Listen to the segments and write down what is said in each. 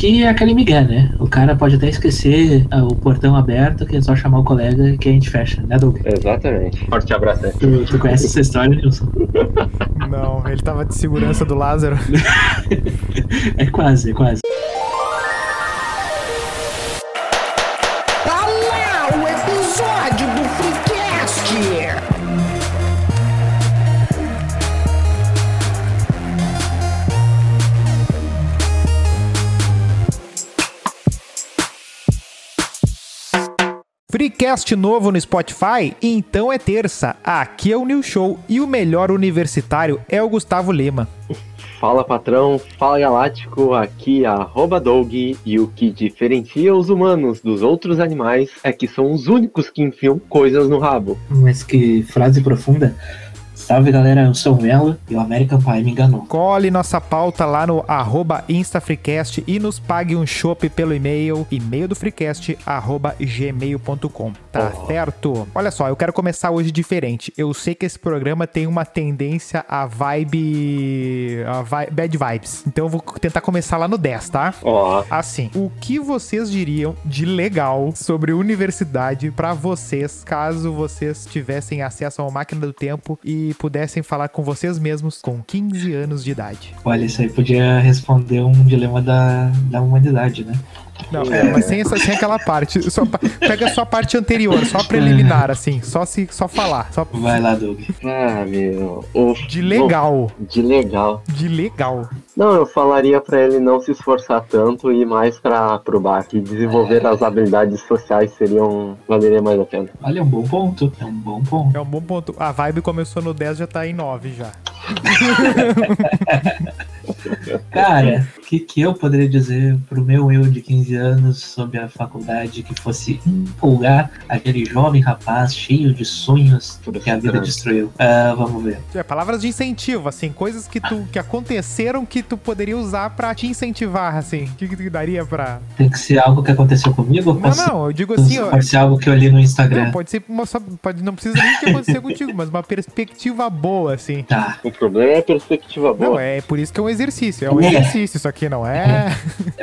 que é aquele migué, né? O cara pode até esquecer ah, o portão aberto, que é só chamar o colega que a gente fecha, né, Doug? Exatamente. Forte abraço aí. Tu, tu conhece essa história, Nilson? Não, ele tava de segurança do Lázaro. É quase, é quase. Freecast novo no Spotify? Então é terça. Aqui é o New Show e o melhor universitário é o Gustavo Lema. Fala patrão, fala galáctico, aqui é arroba Doug e o que diferencia os humanos dos outros animais é que são os únicos que enfiam coisas no rabo. Mas que frase profunda. Salve galera, eu sou o Melo e o American Pie me enganou. Cole nossa pauta lá no arroba InstaFreecast e nos pague um chopp pelo e-mail, e-mail do Freecast, arroba gmail.com. Tá Oh. certo? Olha só, eu quero começar hoje diferente. Eu sei que esse programa tem uma tendência a vibe... a bad vibes. Então eu vou tentar começar lá no 10, tá? Ó, Assim, o que vocês diriam de legal sobre universidade pra vocês, caso vocês tivessem acesso a uma máquina do tempo e pudessem falar com vocês mesmos com 15 anos de idade? Olha, isso aí podia responder um dilema da, da humanidade, né? Não, é, mas sem, essa, sem aquela parte. Só, pega só a parte anterior, só a preliminar, assim, só se só falar. Só Vai lá, Doug. ah, meu. o- de legal. De legal. De legal. Não, eu falaria pra ele não se esforçar tanto e ir mais pra, pro bar. Que desenvolver as habilidades sociais seriam. valeria mais a pena. Olha, é um bom ponto. É um bom ponto. É um bom ponto. A vibe começou no 10, já tá em 9 já. Cara, que, que eu poderia dizer pro meu eu de 15 anos sobre a faculdade que fosse empolgar aquele jovem rapaz cheio de sonhos que a vida destruiu? Ah, vamos ver. É, palavras de incentivo, assim, coisas que tu que aconteceram que tu poderia usar pra te incentivar, assim. O que, que tu daria pra. Tem que ser algo que aconteceu comigo? Não, Pode, não, eu digo assim, ó. pode ser algo que eu li no Instagram. Não, pode ser uma, só- pode, não precisa nem que acontecer contigo, mas uma perspectiva boa, assim. Tá. O problema é a perspectiva boa. Não, é por isso que é um exercício. É um É. exercício, isso aqui não é.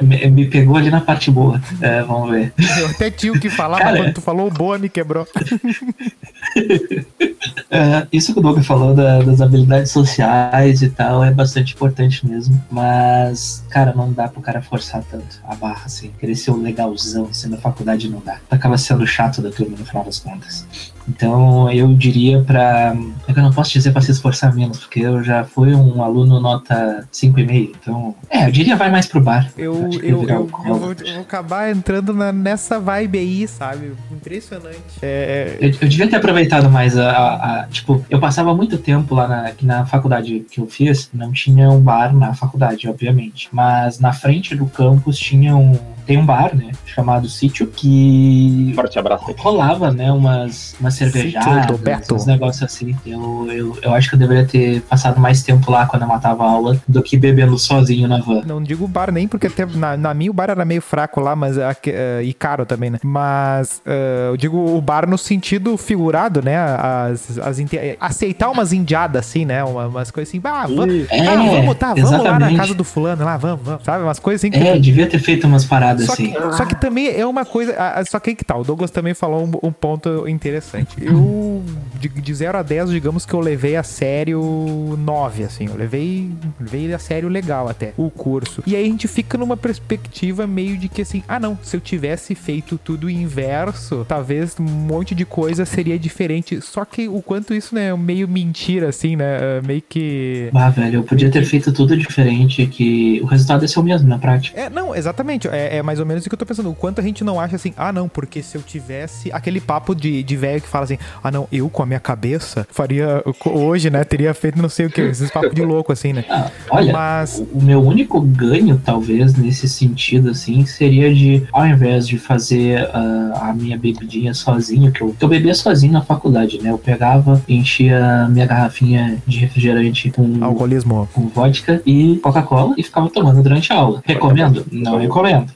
Me, me pegou ali na parte boa. É, vamos ver. Eu até tinha o que falar, Cara. mas quando tu falou boa, me quebrou. É, isso que o Doug falou da- das habilidades sociais e tal é bastante importante mesmo. Mas, cara, não dá pro cara forçar tanto a barra, assim. Querer ser o legalzão, assim, na faculdade não dá. Acaba sendo chato da turma no final das contas. Então, eu diria pra. É que eu não posso dizer pra se esforçar menos, porque eu já fui um aluno nota 5,5. Então, é, eu diria vai mais pro bar. Eu, eu, eu, o eu vou, eu vou acabar entrando na- nessa vibe aí, sabe? Impressionante. É, Eu, eu devia ter aproveitado mais a, a- a- Tipo, eu passava muito tempo lá na, na faculdade que eu fiz, não tinha um bar na faculdade, obviamente. Mas na frente do campus tinha um. Tem um bar, né? Chamado Sítio, que Forte abraço rolava, né? Umas, umas cervejadas, uns negócios assim. Eu, eu, eu acho que eu deveria ter passado mais tempo lá quando eu matava a aula do que bebendo sozinho na van. Não digo bar nem, porque até na, na minha o bar era meio fraco lá, mas aque- eh, e caro também, né? Mas eh, eu digo o bar no sentido figurado, né? As, as aceitar umas indiadas assim, né? Uma- umas coisas assim, ah, vamos, É, ah, vamos, tá, vamos lá na casa do fulano, lá, vamos, vamos, sabe? Umas coisas assim que É, devia ter feito umas paradas Só assim. que, só que também é uma coisa. ah, ah, Só que aí que tal? O Douglas também falou um, um ponto interessante. Eu, de, de 0 a 10, digamos que eu levei a sério 9, assim. Eu levei, levei a sério legal até o curso. E aí a gente fica numa perspectiva meio de que assim, ah não, se eu tivesse feito tudo inverso, talvez um monte de coisa seria diferente. Só que o quanto isso, né, é meio mentira, assim, né? é Meio que. Ah, velho, eu podia ter feito tudo diferente, que o resultado ia ser o mesmo na prática. É, não, exatamente. É, é mais ou menos isso que eu tô pensando. O quanto a gente não acha assim, ah, não, porque se eu tivesse aquele papo de, de velho que fala assim, ah, não, eu com a minha cabeça faria hoje, né? Teria feito não sei o que, esses papos de louco, assim, né? Ah, olha, Mas. o meu único ganho, talvez, nesse sentido, assim, seria de, ao invés de fazer ah, a minha bebidinha sozinho, que eu, que eu bebia sozinho na faculdade, né? Eu pegava, enchia minha garrafinha de refrigerante com, Alcoolismo. com vodka e Coca-Cola e ficava tomando durante a aula. Recomendo? Não recomendo.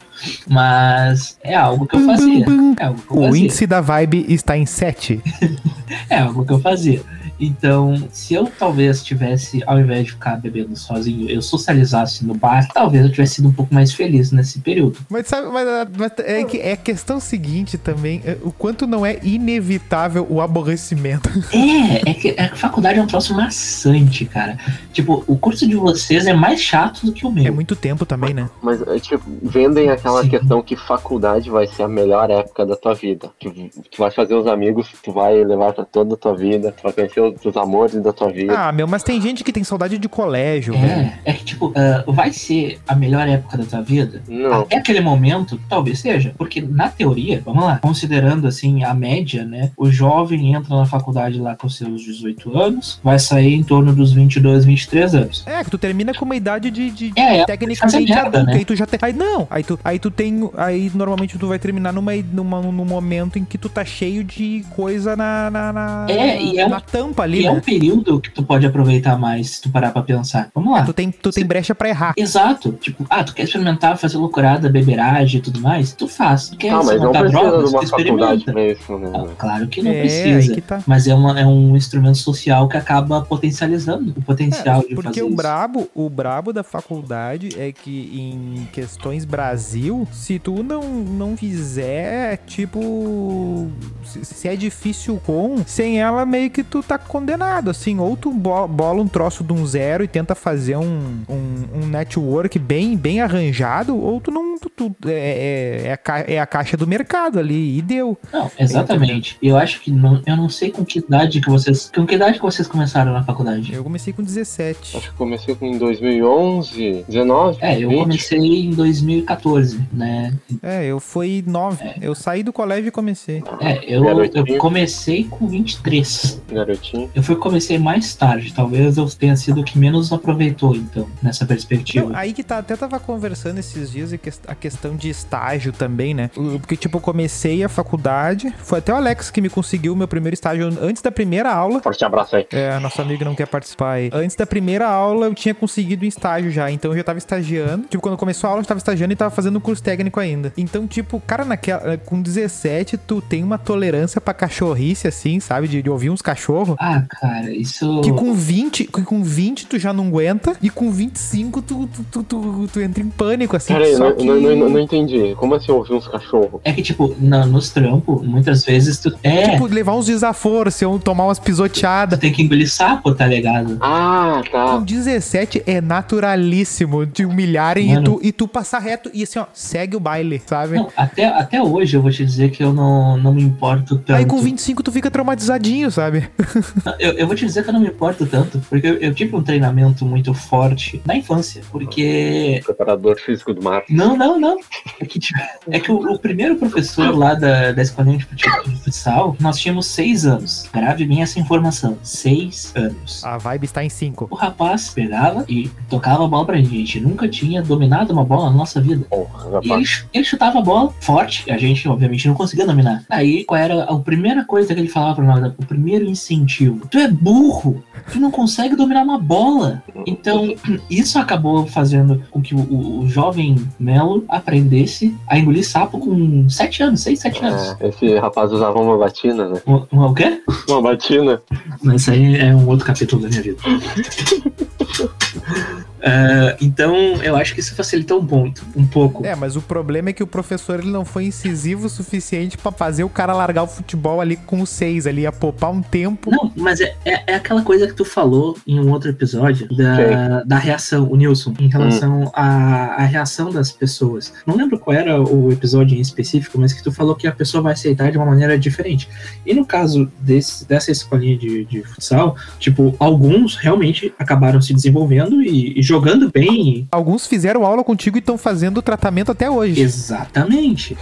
Mas é algo que eu fazia. É que eu O fazia. índice da vibe está em 7. É algo que eu fazia. Então, se eu talvez tivesse, ao invés de ficar bebendo sozinho, eu socializasse no bar, talvez eu tivesse sido um pouco mais feliz nesse período. Mas sabe, mas, mas é, que, é a questão seguinte também, é, o quanto não é inevitável o aborrecimento. É, é que a faculdade é um troço maçante, cara. Tipo, o curso de vocês é mais chato do que o meu. É muito tempo também, né? Mas, é, tipo, vendem aquela Sim. questão que faculdade vai ser a melhor época da tua vida. Que tu vai fazer os amigos que tu vai levar pra toda a tua vida, tu vai conhecer os, os amores da tua vida. Ah, meu, mas tem gente que tem saudade de colégio, velho. É, é que, tipo, ah, vai ser a melhor época da tua vida? Não. Até aquele momento, talvez seja. Porque, na teoria, vamos lá, considerando, assim, a média, né? O jovem entra na faculdade lá com seus 18 anos, vai sair em torno dos 22, 23 anos. É, que tu termina com uma idade de, de É, é tecnicamente adulta. né? Aí tu já tem. Aí não, aí tu, aí tu tem. Aí normalmente tu vai terminar numa, numa, num momento em que tu tá cheio de coisa na, na, na, É, e é na um- tampa ali, E é um né? período que tu pode aproveitar mais se tu parar pra pensar. Vamos lá. Tu tem, tu tem brecha pra errar. Exato. Tipo, ah, tu quer experimentar fazer loucurada, beberagem e tudo mais? Tu faz. Tu quer Ah, mas não precisa de drogas? Tu uma faculdade experimenta. pra isso, né? Ah, claro que não é, precisa. tá. Mas é, uma, é um instrumento social que acaba potencializando o potencial de É, Porque fazer o isso. brabo, o brabo da faculdade é que em questões Brasil, se tu não, não fizer, tipo, se, se é difícil com, sem ela meio que tu tá condenado, assim, ou tu bo- bola um troço de um zero e tenta fazer um, um, um network bem, bem arranjado, ou tu não, tu, tu- é, é, é a, é a caixa do mercado ali, e deu. Não, exatamente. Eu acho que não, eu não sei com que idade que vocês. Com que idade que vocês começaram na faculdade? Eu comecei com 17. Acho que comecei com em 2011, 19, É, eu 20. comecei em 2014, né? É, eu fui 9. Eu saí do colégio e comecei. É, eu, eu comecei com 23. Garotinho. Eu fui comecei mais tarde. Talvez eu tenha sido o que menos aproveitou, então, nessa perspectiva. Não, aí que tá, até tava conversando esses dias e a questão de estágio também, né? Porque, tipo, eu comecei a faculdade, foi até o Alex que me conseguiu o meu primeiro estágio antes da primeira aula. Forte abraço aí. É, nosso amigo não quer participar aí. Antes da primeira aula, eu tinha conseguido um estágio já, então eu já tava estagiando. Tipo, quando começou a aula, eu tava estagiando e tava fazendo um curso técnico ainda. Então, tipo, cara, naquela, com 17, tu tem uma tolerância pra cachorrice, assim, sabe? De, de ouvir uns cachorros. Ah, cara, isso. Que com 20, que com 20 tu já não aguenta, e com 25 tu, tu, tu, tu, tu entra em pânico, assim. Peraí, só não, que... não, não, não entendi. Como assim ouvir uns cachorros? É que, tipo, na- nos trampos, muitas vezes tu. É, Tipo, levar uns desaforos, se eu tomar umas tu pisoteadas. tem que engolir sapo, tá ligado? Ah, Com tá. 17 é naturalíssimo de humilharem e tu, e tu passar reto e assim, ó, segue o baile, sabe? Não, até, até hoje eu vou te dizer que eu não, não me importo tanto. Aí com 25 tu fica traumatizadinho, sabe? Eu, eu vou te dizer que eu não me importo tanto, porque eu, eu tive um treinamento muito forte na infância. Porque. Preparador físico do mar. Não, não, não. É que, tipo, é que o, o primeiro professor lá da, da escolinha de futsal, nós tínhamos seis anos. Grave bem essa informação. Seis anos. A vibe está em 5. O rapaz pegava e tocava a bola pra gente. A gente nunca tinha dominado uma bola na nossa vida. Porra, E ele, rapaz. ele chutava a bola forte, a gente obviamente não conseguia dominar. Aí, qual era a primeira coisa que ele falava pra nós? O primeiro incentivo. Tu é burro, tu não consegue dominar uma bola. Então, isso acabou fazendo com que o, o- jovem Melo aprendesse a engolir sapo com 7 anos, 6, 7 anos. É, esse rapaz usava uma batina, né? Um, um, o quê? Uma batina. Mas isso aí é um outro capítulo da minha vida. É, então, eu acho que isso facilitou um ponto, um pouco. É, mas o problema é que o professor ele não foi incisivo o suficiente pra fazer o cara largar o futebol ali com os seis ali, ia poupar um tempo. Não, mas é, é, é aquela coisa que tu falou em um outro episódio da, da reação, o Nilson, em relação à, à reação das pessoas. Não lembro qual era o episódio em específico, mas que tu falou que a pessoa vai aceitar de uma maneira diferente. E no caso desse, dessa escolinha de, de futsal, tipo, alguns realmente acabaram se desenvolvendo e, e jogando bem. Alguns fizeram aula contigo e estão fazendo o tratamento até hoje, Exatamente.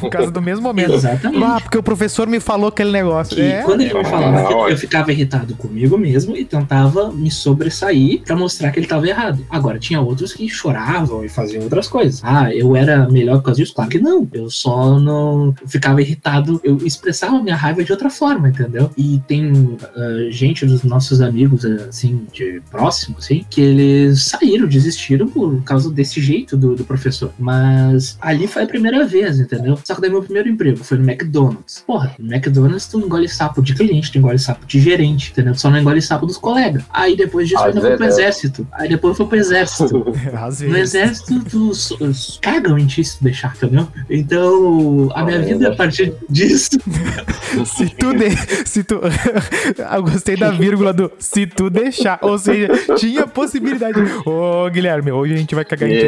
por causa do mesmo momento. Exatamente. Ah, porque o professor me falou aquele negócio. E É, quando ele me é, falava é, que eu ótimo. ficava irritado comigo mesmo e tentava me sobressair pra mostrar que ele tava errado. Agora, tinha outros que choravam e faziam outras coisas. Ah, eu era melhor por causa disso? Claro que não. Eu só não ficava irritado, eu expressava minha raiva de outra forma, entendeu? E tem ah, gente dos nossos amigos, assim, de próximo, assim, que eles saíram, desistiram por causa desse jeito do, do professor. Mas ali foi a primeira vez, entendeu? Só que daí meu primeiro emprego foi no McDonald's. Porra, no McDonald's tu engole sapo de cliente, tu engole sapo de gerente, entendeu? Tu só não engole sapo dos colegas. Aí depois disso eu Às ainda fui pro é. exército. Aí depois eu fui pro exército. No exército, tu os- cagam em ti se tu deixar, entendeu? Então, a minha Ah, vida eu a partir disso. Se tu de... se tu Eu gostei da vírgula do se tu deixar, ou seja, tinha possibilidade. Ô, Guilherme, hoje a gente vai cagar em ti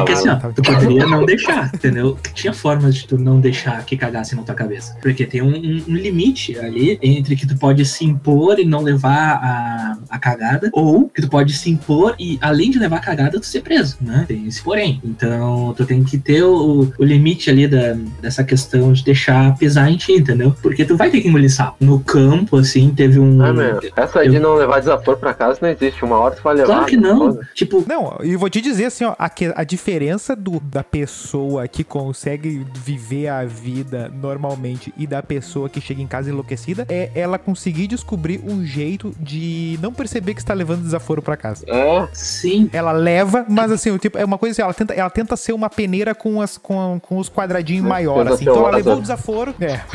é que assim, ó, tu poderia não deixar, entendeu? Tinha formas de tu não deixar que cagasse na tua cabeça. Porque tem um, um- um limite ali entre que tu pode se impor e não levar a, a cagada, ou que tu pode se impor e, além de levar a cagada, tu ser preso, né? Tem esse porém. Então, tu tem que ter o, o limite ali da, dessa questão de deixar pesar em ti, entendeu? Porque tu vai ter que engolir sapo. No campo, assim, teve um. Ah, meu, essa de não levar desaforo pra casa não existe. Uma hora tu vai levar. Claro que não. Tipo, Não, e vou te dizer assim, ó, a, que- a diferença do, da pessoa que consegue viver a vida normalmente e da pessoa que chega em casa enlouquecida é ela conseguir descobrir um jeito de não perceber que está levando desaforo pra casa. É, sim, Ela leva, mas assim, o tipo, é uma coisa assim, ela tenta, ela tenta ser uma peneira com, as, com, com os quadradinhos maiores, tenta assim. Então ela levou o desaforo. É.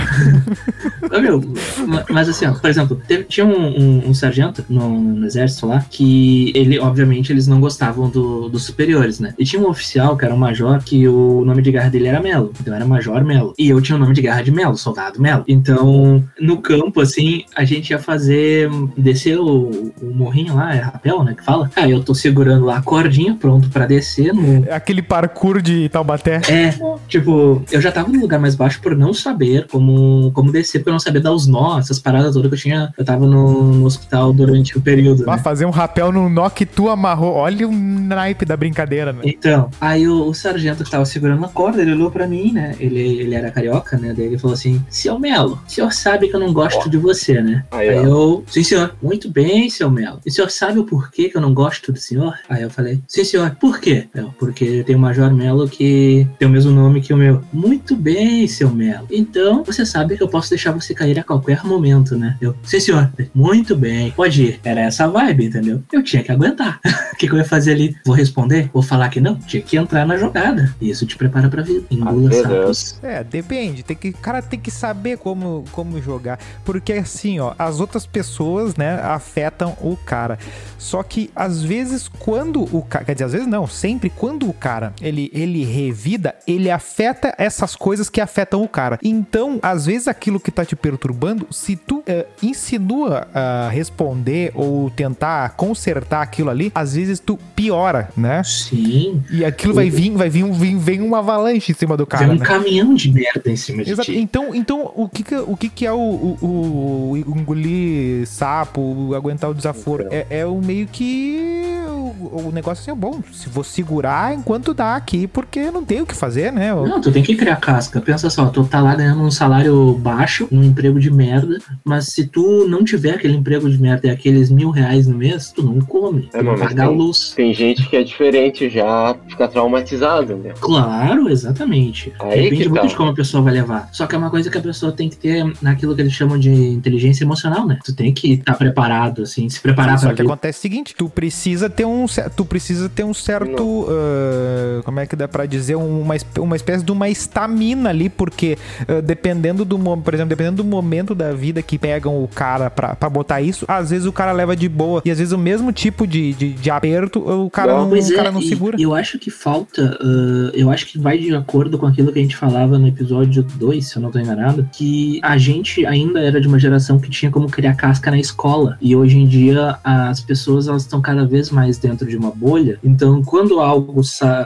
Ah, meu, ma- mas assim, ó, por exemplo, teve- tinha um, um- um sargento no, no exército lá que ele, obviamente, eles não gostavam do- dos superiores, né? E tinha um oficial que era um major que o nome de guerra dele era Melo. Então era Major Melo. E eu tinha o nome de guerra de Melo, soldado Melo. Então, no campo, assim, a gente ia fazer. descer o, o morrinho lá, é rapel, né? Que fala. Ah, eu tô segurando lá a cordinha, pronto pra descer no, Aquele parkour de Taubaté. é, tipo, eu já tava no lugar mais baixo por não saber como, como descer, por não saber dar os nós, essas paradas todas que eu tinha. Eu tava no, no hospital durante o período. Ah, Né? fazer um rapel num nó que tu amarrou. Olha o naipe da brincadeira, né? Então, aí o, o sargento que tava segurando a corda, ele olhou pra mim, né? Ele, ele era carioca, né? Daí ele falou assim: Seu Melo, o senhor sabe que eu não gosto de você, né? Aí, Aí eu, sim senhor, muito bem, seu Melo. E o senhor sabe o porquê que eu não gosto do senhor? Aí eu falei, sim senhor, por quê? Eu, porque tem o Major Melo que tem o mesmo nome que o meu. Muito bem, seu Melo. Então, você sabe que eu posso deixar você cair a qualquer momento, né? Eu, sim senhor, muito bem, pode ir. Era essa a vibe, entendeu? Eu tinha que aguentar. O que, que eu ia fazer ali? Vou responder? Vou falar que não? Tinha que entrar na jogada. E isso te prepara pra vida. Engula Às sapos. É, depende. Tem que, o cara tem que saber como, como jogar. Porque assim, ó, as outras pessoas, né, afetam o cara. Só que às vezes quando o cara, quer dizer, às vezes não, sempre quando o cara, ele ele revida, ele afeta essas coisas que afetam o cara. Então, às vezes aquilo que tá te perturbando, se tu eh, insinua a responder ou tentar consertar aquilo ali, às vezes tu piora, né? Sim. E aquilo vai vir, vai vir, um- vem, vem uma avalanche em cima do cara, Vem um né? caminhão de merda em cima de Exato. ti. Então, então o, que, que, o que, que é o, o, o engolir sapo, o aguentar o desaforo? É, é o meio que. O, o negócio assim, é bom. Se vou segurar enquanto dá aqui, porque não tem o que fazer, né? Eu- Não, tu tem que criar casca. Pensa só, tu tá lá ganhando um salário baixo, num emprego de merda, mas se tu não tiver aquele emprego de merda e aqueles mil reais no mês, tu não come. É, mas paga a tem- luz. Tem gente que é diferente, já fica traumatizado, né? Claro, exatamente. Aí Depende que muito tá. de como a pessoa vai levar. Só que é uma coisa que a pessoa tem que ter naquilo que eles chamam de inteligência emocional, né? Tu tem que estar preparado, assim, se preparar Só pra que vida. acontece o seguinte, tu precisa ter um, tu precisa ter um certo, ah, como é que dá pra dizer, uma, uma espécie de uma estamina ali, porque ah, dependendo do, por exemplo, dependendo do momento da vida que pegam o cara pra, pra botar isso, às vezes o cara leva de boa, e às vezes o mesmo tipo de, de, de aperto, o cara Não. não, Pois o é, cara não e- segura. eu acho que falta, ah, eu acho que vai de acordo com aquilo que a gente falava no episódio 2, se eu não tô enganado, que a gente ainda era de uma geração que tinha como criar casca na escola. E hoje em dia as pessoas elas estão cada vez mais dentro de uma bolha. Então, quando algo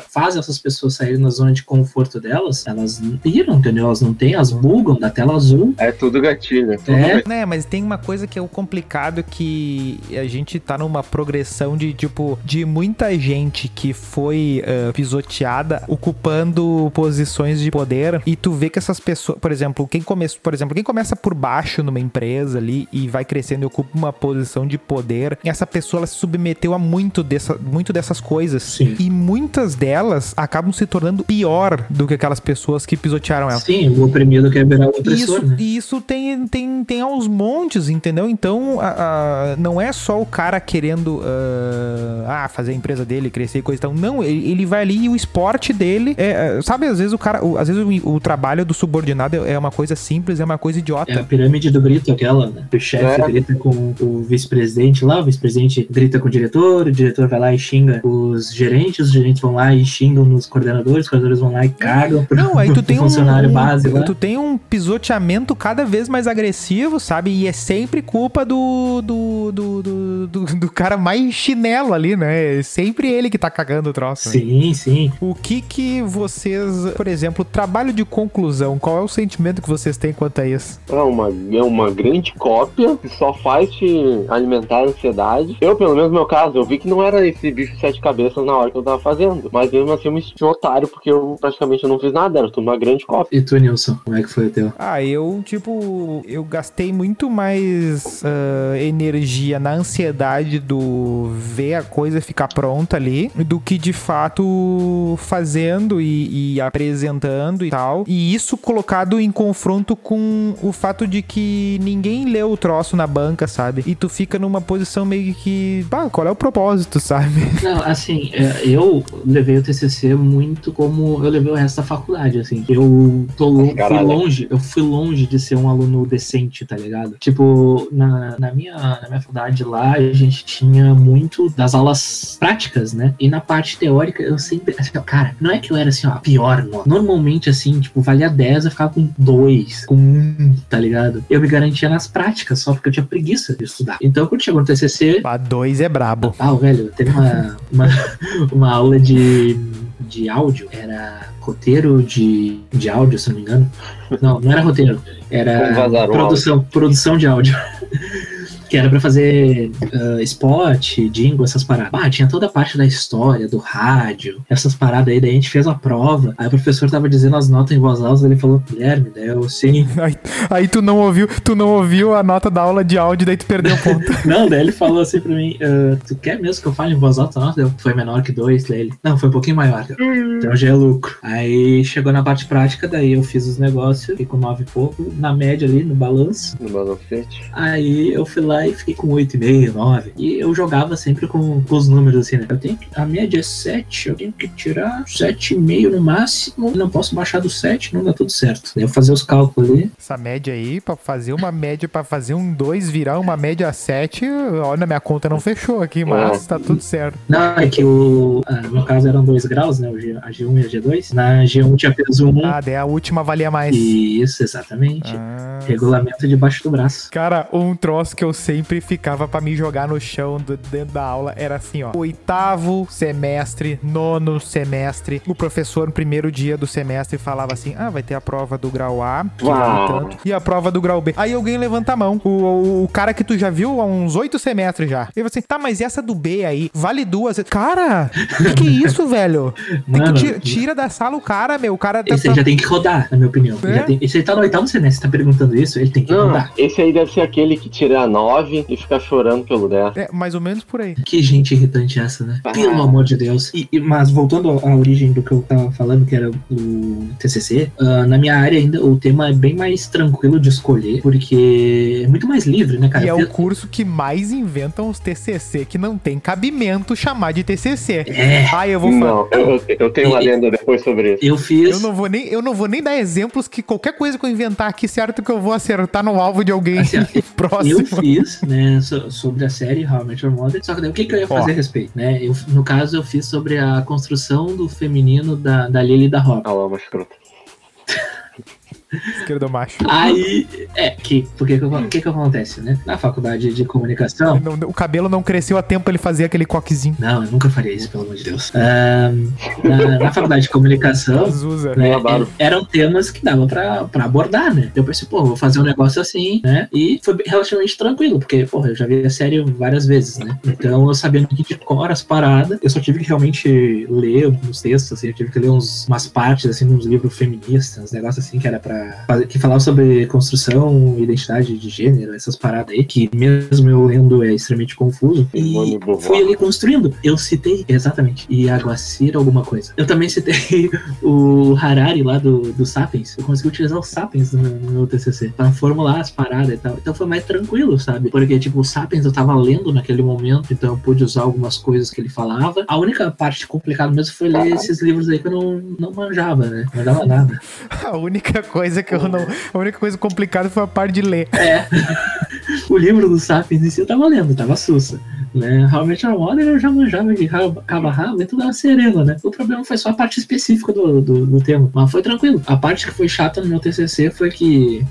faz essas pessoas saírem na zona de conforto delas, elas não piram, entendeu? Elas não têm, elas bugam da tela azul. É tudo gatilho. É tudo É, Né, mas tem uma coisa que é o complicado que a gente tá numa progressão de, tipo, de muita gente que foi ah, pisoteada ocupando posições de poder e tu vê que essas pessoas, por exemplo, quem começa, por exemplo, quem começa por baixo numa empresa ali e vai crescendo e ocupa uma posição de poder, essa pessoa ela se submeteu a muito dessa, muito dessas coisas. Sim. E muitas delas acabam se tornando pior do que aquelas pessoas que pisotearam ela. Sim, o oprimido quer virar o opressor, Isso, né? e isso tem, tem, tem aos montes, entendeu? Então, a- a- não é só o cara querendo ah, ah, fazer a empresa dele crescer e coisa e tal. Não, ele, ele vai ali e o esporte dele. É, é, sabe, às vezes o cara. o- às vezes o, o trabalho do subordinado é uma coisa simples, é uma coisa idiota. É a pirâmide do grito, aquela, né? O chefe É. grita com o vice-presidente lá, o vice-presidente grita com o diretor, o diretor vai lá e xinga os gerentes, os gerentes vão lá e xingam nos coordenadores, os coordenadores vão lá e cagam pro, Não, aí tu pro tem um, funcionário um- base lá. tu tem um pisoteamento cada vez mais agressivo, sabe? E é sempre culpa do do, do, do, do, do cara mais chinelo ali, né? É sempre ele que tá cagando o troço. né? Sim, sim. O que que vocês, por exemplo, trabalho de conclusão, qual é o sentimento que vocês têm quanto a isso? É uma, é uma grande cópia que só faz te alimentar a ansiedade. Eu, pelo menos no meu caso, eu vi que não era esse bicho de sete cabeças na hora que eu tava fazendo. Mas mesmo assim eu me senti um otário porque eu praticamente não fiz nada, era tudo uma grande cópia. E tu, Nilson, como é que foi o teu? Ah, eu, tipo, eu gastei muito mais ah, energia na ansiedade do ver a coisa ficar pronta ali, do que de fato fazendo e, e apresentando e tal. E isso colocado em confronto com o fato de que ninguém leu o troço na banca, sabe? E tu fica numa posição meio que, bah, qual é o propósito, sabe? Não, assim, é, eu levei o TCC muito como eu levei o resto da faculdade, assim. Eu tô fui longe, eu fui longe de ser um aluno decente, tá ligado? Tipo, na, na, minha, na minha faculdade lá, a gente tinha muito das aulas práticas, né? E na parte teórica, eu sempre, assim, ó, cara, não é que eu era assim, ó, pior, não. Normalmente, assim, tipo, valia 10, eu ficava com 2, com 1, tá ligado? Eu me garantia nas práticas, só porque eu tinha preguiça de estudar. Então, quando chegou no TCC, A dois é brabo. ah, velho, teve uma, uma, uma aula de, de áudio, era roteiro de, de áudio, se não me engano. Não, não era roteiro, era produção, produção de áudio. Que era pra fazer ah, spot, jingle, essas paradas. Ah, tinha toda a parte da história, do rádio, essas paradas aí. Daí a gente fez a prova. Aí o professor tava dizendo as notas em voz alta. Ele falou, Guilherme, daí eu sim. Aí, aí tu não ouviu, tu não ouviu a nota da aula de áudio, daí tu perdeu o ponto. Não, daí ele falou assim pra mim: "Ah, Tu quer mesmo que eu fale em voz alta? Nossa, eu- foi menor que dois. Daí ele: Não, foi um pouquinho maior. Então já é lucro. Aí chegou na parte prática, daí eu fiz os negócios, fiquei com nove e pouco, na média ali, no balanço. No balancete. Aí eu fui lá e fiquei com 8,5, 9. E eu jogava sempre com, com os números assim, né? Eu tenho que, a média é 7, eu tenho que tirar 7,5 no máximo. Não posso baixar do 7, não dá tudo certo. Daí eu fazia os cálculos ali. Essa média aí, pra fazer uma média, pra fazer um 2 virar uma média 7, olha, minha conta não fechou aqui, mas tá tudo certo. Não, é que o. ah, no caso eram 2 graus, né? A G1 e a G2. Na G1 tinha peso 1. Ah, daí a última valia mais. Isso, exatamente. Ah. Regulamento debaixo do braço. Cara, um troço que eu sempre ficava pra me jogar no chão do- dentro da aula era assim, ó. Oitavo semestre, nono semestre. O professor, no primeiro dia do semestre, falava assim: Ah, vai ter a prova do grau A, que vale tanto, e a prova do grau B. Aí alguém levanta a mão. O, o, o cara que tu já viu há uns oito semestres já. E você, tá, mas essa do B aí, vale duas. Cara, que que é isso, velho? Tem Mano, que tira, tira da sala o cara, meu. O cara tá. esse aí já tem que rodar, na minha opinião. É? já tem- esse aí tá no oitavo semestre, tá perguntando isso, ele tem que Não, rodar. esse aí deve ser aquele que tira a 9 e fica chorando pelo 10. É, mais ou menos por aí. Que gente irritante essa, né? Ah. Pelo amor de Deus. E- e- mas voltando à origem do que eu tava falando, que era o TCC, ah, na minha área ainda o tema é bem mais tranquilo de escolher, porque é muito mais livre, né, cara? E é o curso que mais inventam os TCC, que não tem cabimento chamar de TCC. É, Ah, eu vou falar. Não, eu, eu tenho uma E- lenda depois sobre isso. eu fiz. Eu não, vou nem, eu não vou nem dar exemplos que qualquer coisa que eu inventar aqui, certo que eu vou acertar no alvo de alguém Assim, próximo. Eu fiz, né, so- sobre a série How I Met Your Mother, só que daí o que, que eu ia fazer a respeito, né? Eu, no caso, eu fiz sobre a construção do feminino da, da Lily e da Rob. Ah lá, uma escrota. Esquerdo macho. Aí, é, que, porque que, o que que acontece, né? Na faculdade de comunicação, Não- o cabelo não cresceu a tempo ele fazer aquele coquezinho. não, eu nunca faria isso, pelo amor de Deus. Na, na faculdade de comunicação, Azusa. né, Acabaram. eram temas que dava pra, pra abordar, né? Eu pensei, pô, vou fazer um negócio assim, né? E foi relativamente tranquilo, porque, porra, eu já vi a série várias vezes, né? Então eu sabia no que de cor as paradas, eu só tive que realmente ler uns textos, assim, eu tive que ler uns, umas partes, assim, uns livros feministas, uns negócios assim, que era pra era. que falava sobre construção, identidade de gênero, essas paradas aí, que mesmo eu lendo é extremamente confuso. E fui ali construindo. Eu citei, exatamente, Iaguacira alguma coisa. Eu também citei o Harari lá do, do Sapiens. Eu consegui utilizar o Sapiens no no meu TCC pra formular as paradas e tal. Então foi mais tranquilo, sabe? Porque, tipo, o Sapiens eu tava lendo naquele momento, então eu pude usar algumas coisas que ele falava. A única parte complicada mesmo foi ler esses livros aí que eu não, não manjava, né? Não manjava nada. A única coisa que eu não. A única coisa complicada foi a parte de ler. o livro do Sapiens em si eu tava lendo, tava sussa. Né? Realmente a Modern eu já manjava de rabo- cabo a rabo tudo era sereno, né? O problema foi só a parte específica do, do, do tema, mas foi tranquilo. A parte que foi chata no meu TCC foi que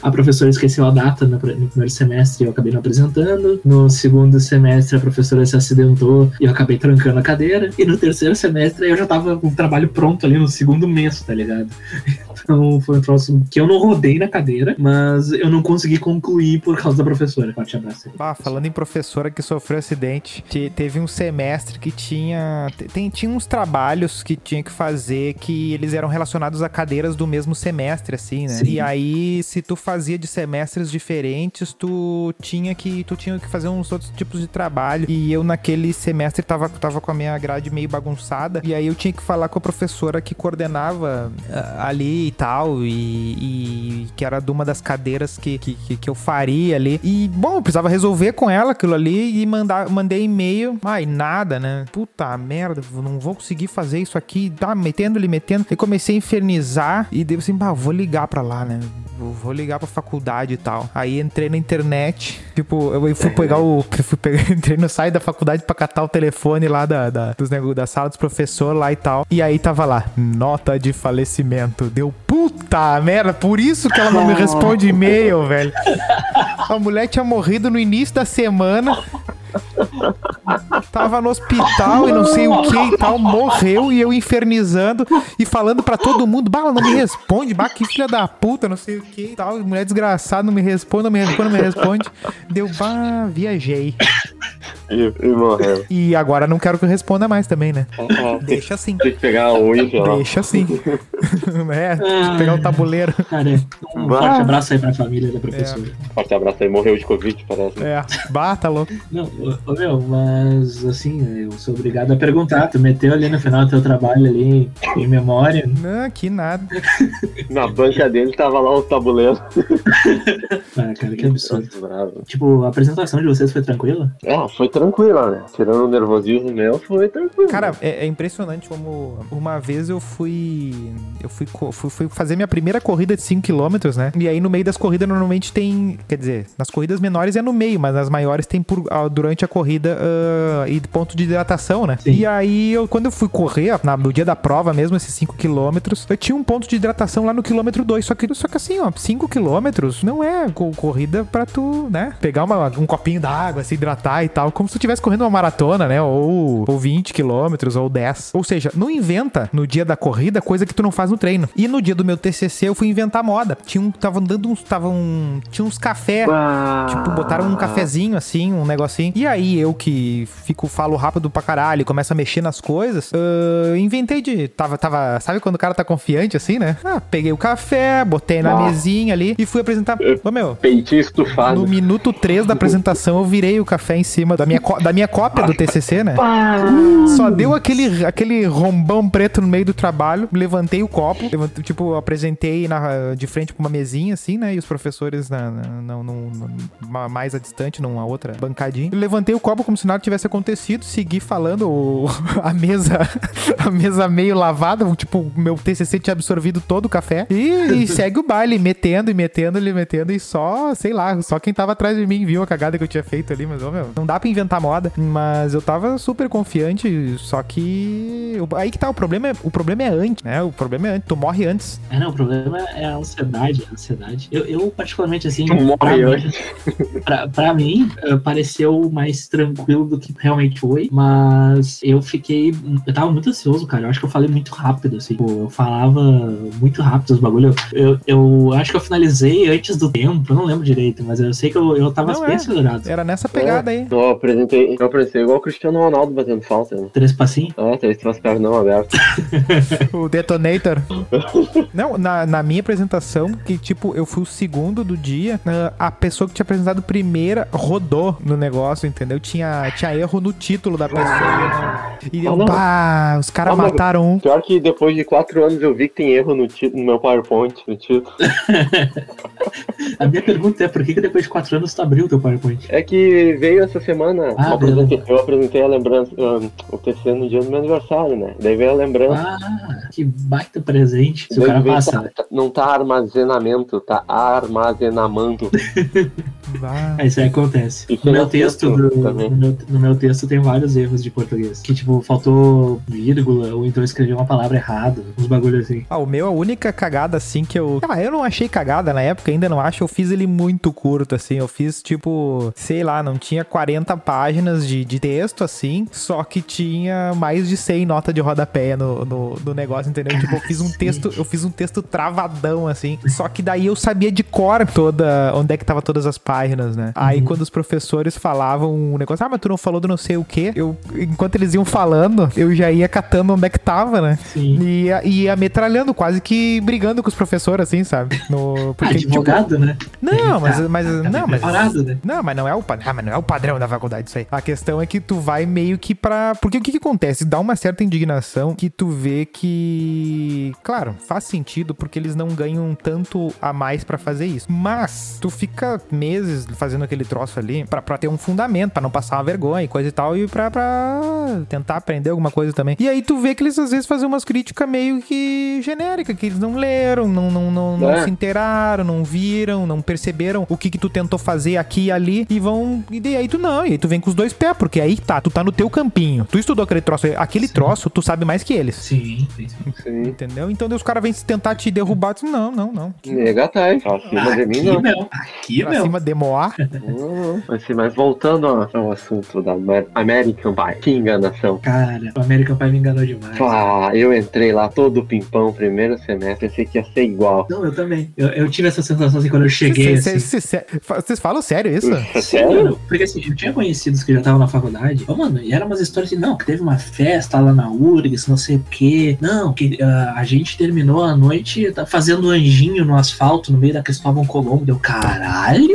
a professora esqueceu a data no, no primeiro semestre e eu acabei não apresentando. No segundo semestre a professora se acidentou e eu acabei trancando a cadeira. E no terceiro semestre eu já tava com o trabalho pronto ali no segundo mês, tá ligado? Então foi um troço que eu não rodei na cadeira, mas eu não consegui concluir por causa da professora. Forte abraço aí. Ah, falando em professora que sofreu acidente, te- teve um semestre que tinha. te- Tem, tinha uns trabalhos que tinha que fazer que eles eram relacionados a cadeiras do mesmo semestre, assim, né? Sim. E aí, se tu fazia de semestres diferentes, tu tinha que. Tu tinha que fazer uns outros tipos de trabalho. E eu, naquele semestre, tava, tava com a minha grade meio bagunçada. E aí eu tinha que falar com a professora que coordenava ah, ali e tal. E, e que era de uma das cadeiras que, que, que- eu faria ali. E, bom, eu precisava resolver com ela aquilo ali e mandar, mandei e-mail. Ai, nada, né? Puta merda, não vou conseguir fazer isso aqui. Tá metendo-lhe, metendo. E comecei a infernizar e deu assim, bah, vou ligar pra lá, né? Vou ligar pra faculdade e tal. Aí entrei na internet, tipo, eu fui pegar o. Fui pegar, entrei no site da faculdade pra catar o telefone lá da, da, dos da sala dos professores lá e tal. E aí tava lá, nota de falecimento. Deu puta merda, por isso que ela não me responde e-mail, velho. A mulher tinha morrido no início da semana. Tava no hospital e não sei o que e tal, morreu e eu infernizando e falando pra todo mundo, bah, ela não me responde, bah, que filha da puta, não sei o que e tal, mulher desgraçada, não me responde, não me responde, não me responde. Deu, bah, viajei. E, e morreu. E agora não quero que eu responda mais também, né? Ah, ah, Deixa assim. Tem que pegar a unha. Deixa assim. é, pegar o tabuleiro. Cara, um Bah. forte abraço aí pra família da professora. Forte abraço aí, morreu de Covid, parece. né? É, bah, tá louco. Não, ô, meu, mas assim, eu sou obrigado a perguntar. Tu meteu ali no final do teu trabalho ali em memória. Não, que nada. Na banca dele tava lá o tabuleiro. Ah, cara, que absurdo. Bravo. Tipo, a apresentação de vocês foi tranquila? Ah, foi tranquila, né? Tirando o nervosismo meu, foi tranquilo. Cara, é, é impressionante como uma vez eu fui eu fui, fui, fui fazer minha primeira corrida de 5km, né? E aí no meio das corridas normalmente tem, quer dizer, nas corridas menores é no meio, mas nas maiores tem por, ah, durante a corrida ah, e ponto de hidratação, né? Sim. E aí eu quando eu fui correr, na- no dia da prova mesmo, esses 5km, eu tinha um ponto de hidratação lá no quilômetro 2, só que só que assim, ó, 5km não é co- corrida pra tu, né, pegar uma- um copinho d'água, se hidratar e tal, como se tu estivesse correndo uma maratona, né, ou, ou 20 quilômetros, ou 10. Ou seja, não inventa no dia da corrida coisa que tu não faz no treino. E no dia do meu TCC eu fui inventar moda. Tinha um, tava dando uns, tava um, tinha uns café Ah, Tipo, botaram um cafezinho assim, um negocinho. E aí eu que fico, falo rápido pra caralho e começo a mexer nas coisas, ah, inventei de. Tava, tava. Sabe quando o cara tá confiante assim, né? Ah, peguei o café, botei na Ah. mesinha ali e fui apresentar. Ô meu. Peitinho estufado. No minuto 3 da apresentação, eu virei o café em cima da minha, da minha cópia do TCC, né? Só deu aquele, aquele rombão preto no meio do trabalho. Levantei o copo, levantei, tipo, apresentei na, de frente pra uma mesinha, assim, né? E os professores na, na, na- numa- mais a distante, numa outra bancadinha. Levantei o copo como se nada tivesse acontecido, segui falando, o- a mesa a mesa meio lavada, tipo, meu TCC tinha absorvido todo o café. E, e segue o baile, metendo e metendo, ele metendo, e só, sei lá, só quem tava atrás de mim viu a cagada que eu tinha feito ali, mas, ô, meu, não dá pra inventar moda. Mas eu tava super confiante, só que. Aí que tá, o problema é, o problema é antes, né? O problema é antes, tu morre antes. É, não, o problema é a ansiedade, a ansiedade. Eu, eu particularmente, assim, Tu morre pra mim, antes. pra, pra mim, eh, pareceu mais tranquilo do que realmente foi, mas eu fiquei, eu tava muito ansioso, cara, eu acho que eu falei muito rápido, assim, Pô, eu falava muito rápido os bagulho, eu, eu acho que eu finalizei antes do tempo, eu não lembro direito, mas eu sei que eu, eu tava Não, bem é. acelerado. Era nessa pegada aí. No apresentei, eu apresentei igual o Cristiano Ronaldo batendo falta, né? Três passinhos? É, três as pernas abertas. O Detonator. Não, na, na minha apresentação, que tipo, eu fui o segundo do dia, ah, a pessoa que tinha apresentado primeira rodou no negócio, entendeu? Tinha, tinha erro no título da pessoa. E eu, Ah, pá, os caras mataram um. Pior que depois de quatro anos eu vi que tem erro no, no meu PowerPoint, no título. A minha pergunta é por que, que depois de quatro anos tu abriu o teu PowerPoint? É que veio essa semana, Ah, eu, apresentei, eu apresentei a lembrança, ah, o TCC no dia do meu aniversário, né? Daí veio a lembrança. Ah, que baita presente. Se o cara passa, tá- né? tá- não tá armazenamento, tá armazenamento. Ah, Ah, Isso aí acontece. No é meu texto, do- no, meu, no meu texto tem vários erros de português. Que, tipo, faltou vírgula, ou então escrevi uma palavra errada. Uns bagulho assim. Ah, o meu, a única cagada, assim, que eu. Ah, eu não achei cagada na época, ainda não acho. Eu fiz ele muito curto, assim. Eu fiz, tipo, sei lá, não tinha 40 páginas de, de texto, assim. Só que tinha mais de 100 notas de rodapé no, no, no negócio, entendeu? Tipo, eu fiz um texto, eu fiz um texto travadão, assim. Só que daí eu sabia de cor toda. Onde é que tava todas as páginas, né? Aí Uhum. quando os professores falavam um negócio, ah, mas tu não falou do não sei o quê. Eu, enquanto eles iam falando, eu já ia catando onde é que tava, né? Sim. E ia, ia metralhando, quase que brigando com os professores, assim, sabe? No, porque, tipo, Advogado, né? não, mas, Tá- mas, tá não, mas, né? não, mas não é o padrão, ah, mas não é o padrão da faculdade isso aí. A questão é que tu vai meio que pra, porque o que que acontece? Dá uma certa indignação que tu vê que, claro, faz sentido porque eles não ganham tanto a mais pra fazer isso. Mas tu fica meses fazendo aquele troço ali pra, pra ter um fundamento, pra não passar uma vergonha e coisa e tal, e pra, pra tentar aprender alguma coisa também. E aí tu vê que eles às vezes fazem umas críticas meio que genéricas, que eles não leram, não, não, não, não É. se inteiraram, não viram, não perceberam o que que tu tentou fazer aqui e ali e vão. E daí aí tu não, e aí tu vem com os dois pés, porque aí tá, tu tá no teu campinho. Tu estudou aquele troço, aquele Sim. troço, tu sabe mais que eles. Sim, sim. Sim. Entendeu? Então os caras vêm tentar te derrubar, tu, não, não, não. Negatais. Acima de mim, Aqui, não. Aqui, Pra meu. cima de Moá. Não. Mas, voltando ao, assunto da Amer- American Pie. Que enganação. Cara, o American Pie me enganou demais. Ah, eu entrei lá todo pimpão, primeiro semestre, pensei que ia ser igual. Não, eu também. Eu, eu tive essa sensação assim quando eu cheguei. Assim. cê- cê- Vocês falam sério isso? Sim, sério? mano, porque assim, eu tinha conhecidos que já estavam na faculdade. Ô, mano, e eram umas histórias assim, não, que teve uma festa lá na URGS, não sei o quê. Não, que ah, a gente terminou a noite tá fazendo anjinho no asfalto no meio da Cristóvão Colombo. Deu caralho?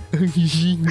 Anjinho.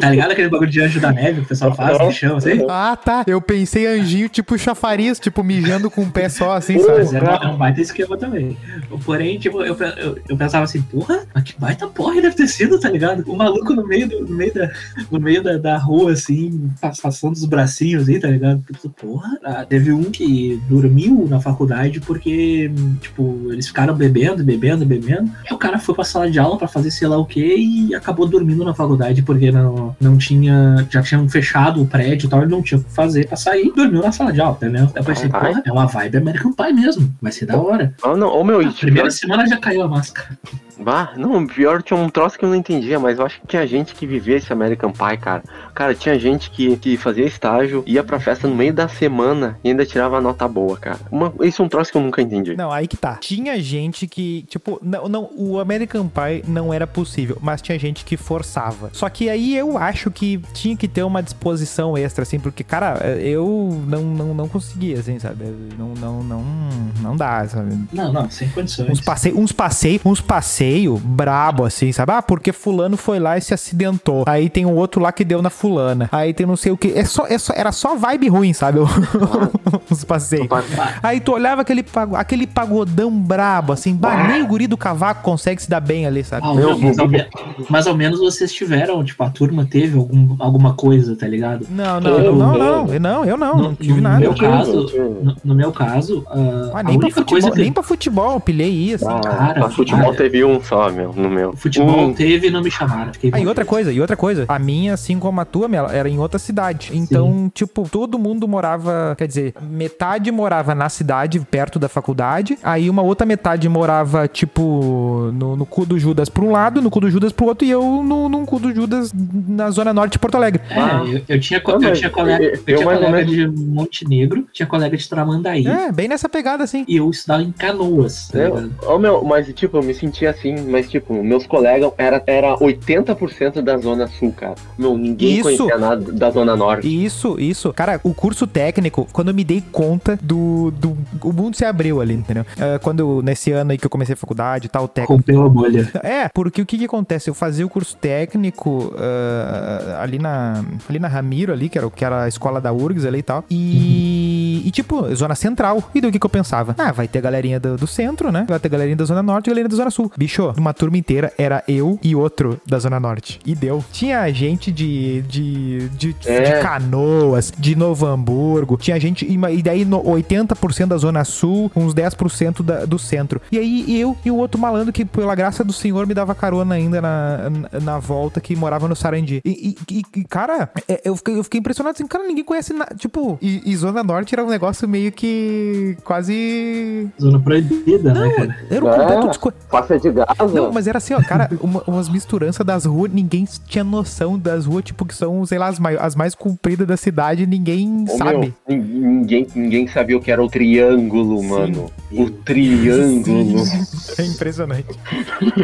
Tá ligado aquele bagulho de anjo da neve que o pessoal faz no chão, assim? Ah, tá. Eu pensei anjinho tipo chafariz, tipo mijando com um pé só, assim, Mas sabe? é, um- é um baita esquema também. Porém, tipo, eu, eu, eu pensava assim, porra, mas que baita porra deve ter sido, tá ligado? O maluco no meio, do, no meio, da, no meio da, da rua, assim, pass- passando os bracinhos aí, tá ligado? Pensei, Porra, ah, teve um que dormiu na faculdade porque, tipo, eles ficaram bebendo, bebendo, bebendo. E o cara foi pra sala de aula pra fazer sei lá o que e acabou dormindo na faculdade porque não, não tinha, já tinham fechado o prédio e tal, ele não tinha o que fazer pra sair. Dormiu na sala de aula, entendeu? Eu pensei, Ai. porra, é uma vibe American Pie mesmo, vai ser da hora. Ah, não, ô meu, A primeira pior, semana já caiu a máscara. Bah, não, pior tinha um troço que eu não entendia, mas eu acho que tinha gente que vivia esse American Pie, cara. Cara, tinha gente que, que fazia estágio, ia pra festa no meio da semana e ainda tirava nota boa, cara. Uma, isso é um troço que eu nunca entendi. Não, aí que tá. Tinha gente que, tipo, não, não, o American Pie não era possível, mas tinha gente que forçava. Só que aí eu acho que tinha que ter uma disposição extra, assim, porque, cara, eu não, não, não conseguia, assim, sabe? Não, não, não, não dá, sabe? Não, não, sem condições. Uns passeios, uns passeio, uns passeio brabo, assim, sabe? Ah, porque fulano foi lá e se acidentou. Aí tem um outro lá que deu na fulana. Aí tem não sei o que. É só, é só, era só vibe ruim, sabe? Os passeios. Aí tu olhava aquele, aquele pagodão brabo, assim, bah, nem o guri do cavaco consegue se dar bem ali, sabe? Ah, Meu não, mas, ao me- mas ao menos vocês tiveram, tipo, a turma teve algum, alguma coisa, tá ligado? Não, não, Eu- não, não, eu não, eu não, não tive no nada. Meu tive, caso, no, no meu caso, ah, Ah, a nem, pra única futebol, coisa que nem pra futebol pilhei e assim. Ah, Cara, pra futebol cara. teve um só, meu, no meu. o futebol Um. teve e não me chamaram. Fiquei Ah, e outra coisa, e outra coisa, a minha, assim como a tua, Mela, era em outra cidade. Então, tipo, todo mundo morava, quer dizer, metade morava na cidade, perto da faculdade, aí uma outra metade morava, tipo, no, no cu do Judas pra um lado, no cu do Judas pro outro, e eu no, no cu do Judas na zona norte de Porto Alegre. É, eu, eu tinha, co- Ah, eu mas tinha colega, eu- eu eu tinha colega de Montenegro, tinha colega de Tramandaí. É, bem nessa pegada, assim. e eu estudava em Canoas. Tá Eu, oh, meu, mas tipo, eu me sentia assim, mas tipo, meus colegas era, era 80% da Zona Sul, cara. Meu, ninguém Isso. conhecia nada da Zona Norte. Isso, isso. Cara, o curso técnico, quando eu me dei conta do. do o mundo se abriu ali, entendeu? Ah, quando, nesse ano aí que eu comecei a faculdade e tal, técnico. Rompeu a bolha. É, porque o que que acontece? Eu fazia o curso técnico ah, ali na ali na Ramiro ali, que era, que era a escola da URGS ali e tal. E, e tipo, zona central. E do que que eu pensava? Ah, vai ter galerinha do, do centro, né? Vai ter galerinha da zona norte e galerinha da zona sul. Bicho, uma turma inteira era eu e outro da zona norte. E deu. Tinha gente de de, de, É. de Canoas, de Novo Hamburgo. Tinha gente e daí no 80% da zona sul, uns 10% da, do centro. E aí eu e o outro malandro que pela graça do senhor me dava carona ainda na, na, na volta que morava no Sarandi. E, e- e- cara, é, eu fiquei, eu fiquei impressionado assim, cara, ninguém conhece nada. Tipo, e, e Zona Norte era um negócio meio que quase. Zona proibida, né, cara? Era um É. completo desco... Faixa de gás, Não, né? mas era assim, ó, cara, uma- umas misturanças das ruas, ninguém tinha noção das ruas, tipo, que são, sei lá, as, mai- as mais compridas da cidade, ninguém Ô, sabe. meu, nin- ninguém, ninguém sabia o que era o triângulo, mano. O triângulo. É impressionante.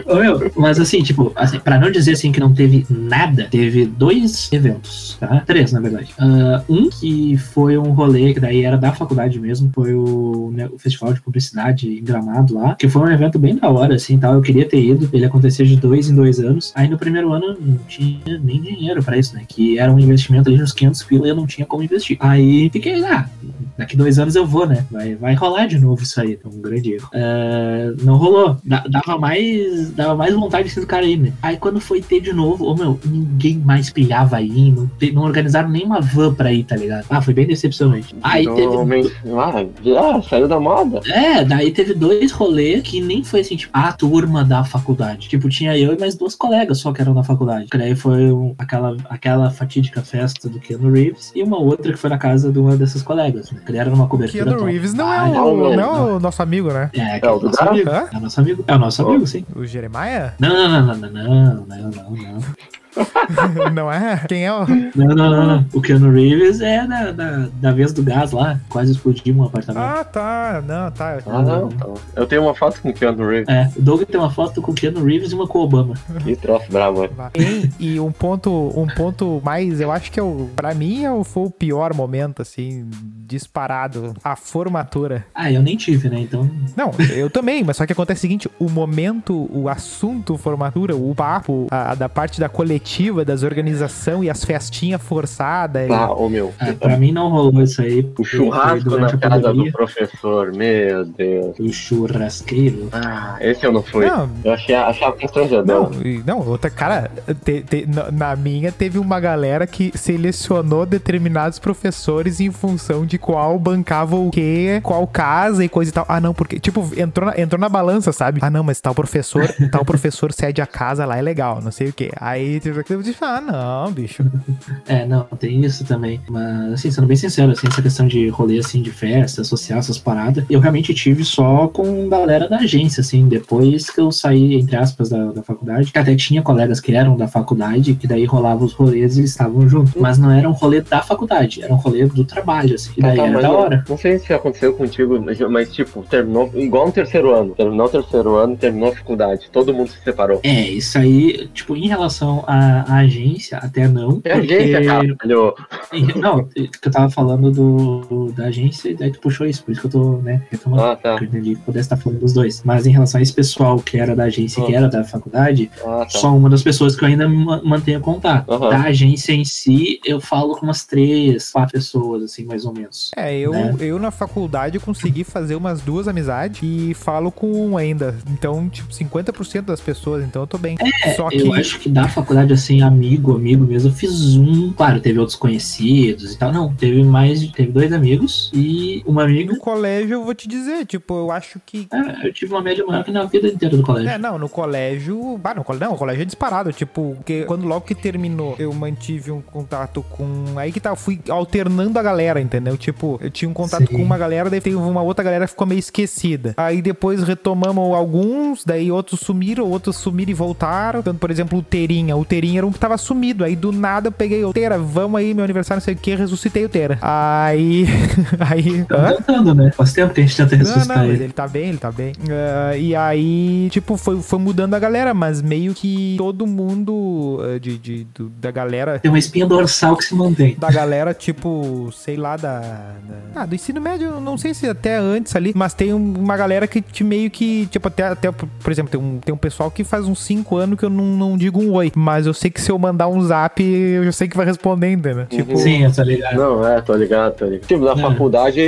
Ô, meu, mas assim, tipo, assim, pra não dizer assim que não teve nada, teve dois eventos, tá? Três, na verdade. Ah, um que foi um rolê que daí era da faculdade mesmo, foi o, né, o Festival de Publicidade em Gramado lá, que foi um evento bem da hora, assim, tal. Eu queria ter ido, ele acontecia de dois em dois anos. Aí no primeiro ano não tinha nem dinheiro pra isso, né? Que era um investimento ali nos 500 pila e eu não tinha como investir. Aí fiquei, ah, daqui dois anos eu vou, né? Vai, vai rolar de novo isso aí. É um grande erro. Ah, não rolou. Da- dava mais dava mais vontade do cara aí, né? Aí quando foi ter de novo, ô meu, ninguém mais pilhava aí, não, não organizaram nenhuma van pra ir, tá ligado? Ah, foi bem decepcionante. Aí teve Ah, já saiu da moda. é, daí teve dois rolês que nem foi assim, tipo, a turma da faculdade. Tipo, tinha eu e mais duas colegas só que eram da faculdade. Que daí foi um- aquela, aquela fatídica festa do Keanu Reeves e uma outra que foi na casa de uma dessas colegas, né? Que daí era numa cobertura. Keanu top. Reeves não é, Ah, o, não, não, não. é o nosso amigo, né? É, É é o nosso amigo. Hã? É o nosso amigo. É o nosso Oh. amigo, sim. O Jeremiah? Não, não, não, não, não, não, não, não. não é? Quem é o. Não, não, não, não. O Keanu Reeves é da, da, da vez do gás lá. Quase explodiu um apartamento. Ah, tá. Não, tá. Ah, não. então. Eu tenho uma foto com o Keanu Reeves. É, o Doug tem uma foto com o Keanu Reeves e uma com o Obama. Que troço bravo, é. E um ponto, um ponto mais, eu acho que é o, pra mim é o- foi o pior momento, assim, disparado. A formatura. Ah, eu nem tive, né? Então. Não, eu também, mas só que acontece o seguinte: o momento, o assunto formatura, o papo, a, a da parte da coletiva, das organização e as festinhas forçadas. e- Ah, ô meu. Ah, pra mim não rolou isso aí. O churrasco na casa do professor, meu Deus. O churrasqueiro. Ah, esse eu não fui. Não, Eu achei, achava constrangedor. Não, não, outra, cara, te- te- na, na minha teve uma galera que selecionou determinados professores em função de qual bancava o quê, qual casa e coisa e tal. Ah, não, porque, tipo, entrou na, entrou na balança, sabe? Ah, não, mas tal professor, tal professor cede a casa lá, é legal, não sei o quê. Aí, eu disse, ah, não, bicho. É, não, tem isso também. Mas, assim, sendo bem sincero, assim, essa questão de rolê, assim, de festa, social, essas paradas, eu realmente tive só com galera da agência, assim, depois que eu saí, entre aspas, da, da faculdade, que até tinha colegas que eram da faculdade, que daí rolava os rolês e eles estavam juntos. Mas não era um rolê da faculdade, era um rolê do trabalho, assim, que Ah, daí tá, era da hora. Não sei se aconteceu contigo, mas, mas, tipo, terminou igual no terceiro ano. Terminou o terceiro ano, terminou a faculdade. Todo mundo se separou. É, isso aí, tipo, em relação à agência, até não. É agência, caralho. Não, que eu tava falando do, da agência e daí tu puxou isso, por isso que eu tô, né, retomando. Ah, tá. que eu entendi que pudesse estar falando dos dois. Mas em relação a esse pessoal que era da agência e que Ah. era da faculdade, Ah, tá. só uma das pessoas que eu ainda ma- mantenho contato. Aham. Da agência em si, eu falo com umas três, quatro pessoas, assim, mais ou menos. É, eu, Né? eu na faculdade consegui fazer umas duas amizades e falo com um ainda. Então, tipo, 50% das pessoas, então eu tô bem. Só que. Eu acho que da faculdade, assim, amigo, amigo mesmo, eu fiz um. Claro, teve outros conhecidos e tal. Não, teve mais. Teve dois amigos e uma amiga. No colégio eu vou te dizer, tipo, eu acho que É, eu tive uma média maior que na vida inteira do colégio. É, não, no colégio. Bah, no colégio. Não, o colégio é disparado. Tipo, porque quando logo que terminou, eu mantive um contato com. Aí que tá, eu fui alternando a galera, entendeu? Tipo, eu tinha um contato Sim. com uma galera, daí teve uma outra galera que ficou meio esquecida. Aí depois retomamos alguns, daí outros sumiram, outros sumiram e voltaram. Tanto, por exemplo, o Terinha. O Terinha Era um que tava sumido. Aí do nada eu peguei o Teira, vamos aí, meu aniversário, não sei o que, ressuscitei o Teira. Aí. aí. Tá tentando, né? Faz tempo que a gente tenta Não, ressuscitar não, mas ele. ele tá bem, ele tá bem. Ah, e aí, tipo, foi, foi mudando a galera, mas meio que todo mundo ah, de, de- do- da galera. Tem uma espinha dorsal que se mantém. Da galera, tipo, sei lá, da, da- Ah, do ensino médio, não sei se até antes ali, mas tem um- uma galera que te meio que, tipo, até, até por exemplo, tem um, tem um pessoal que faz uns 5 anos que eu não, não digo um oi, mas eu sei que se eu mandar um zap, eu já sei que vai responder ainda, né? Tipo, Sim, eu tô ligado. Não, é, tô ligado, tô ligado. Tipo, na É. faculdade,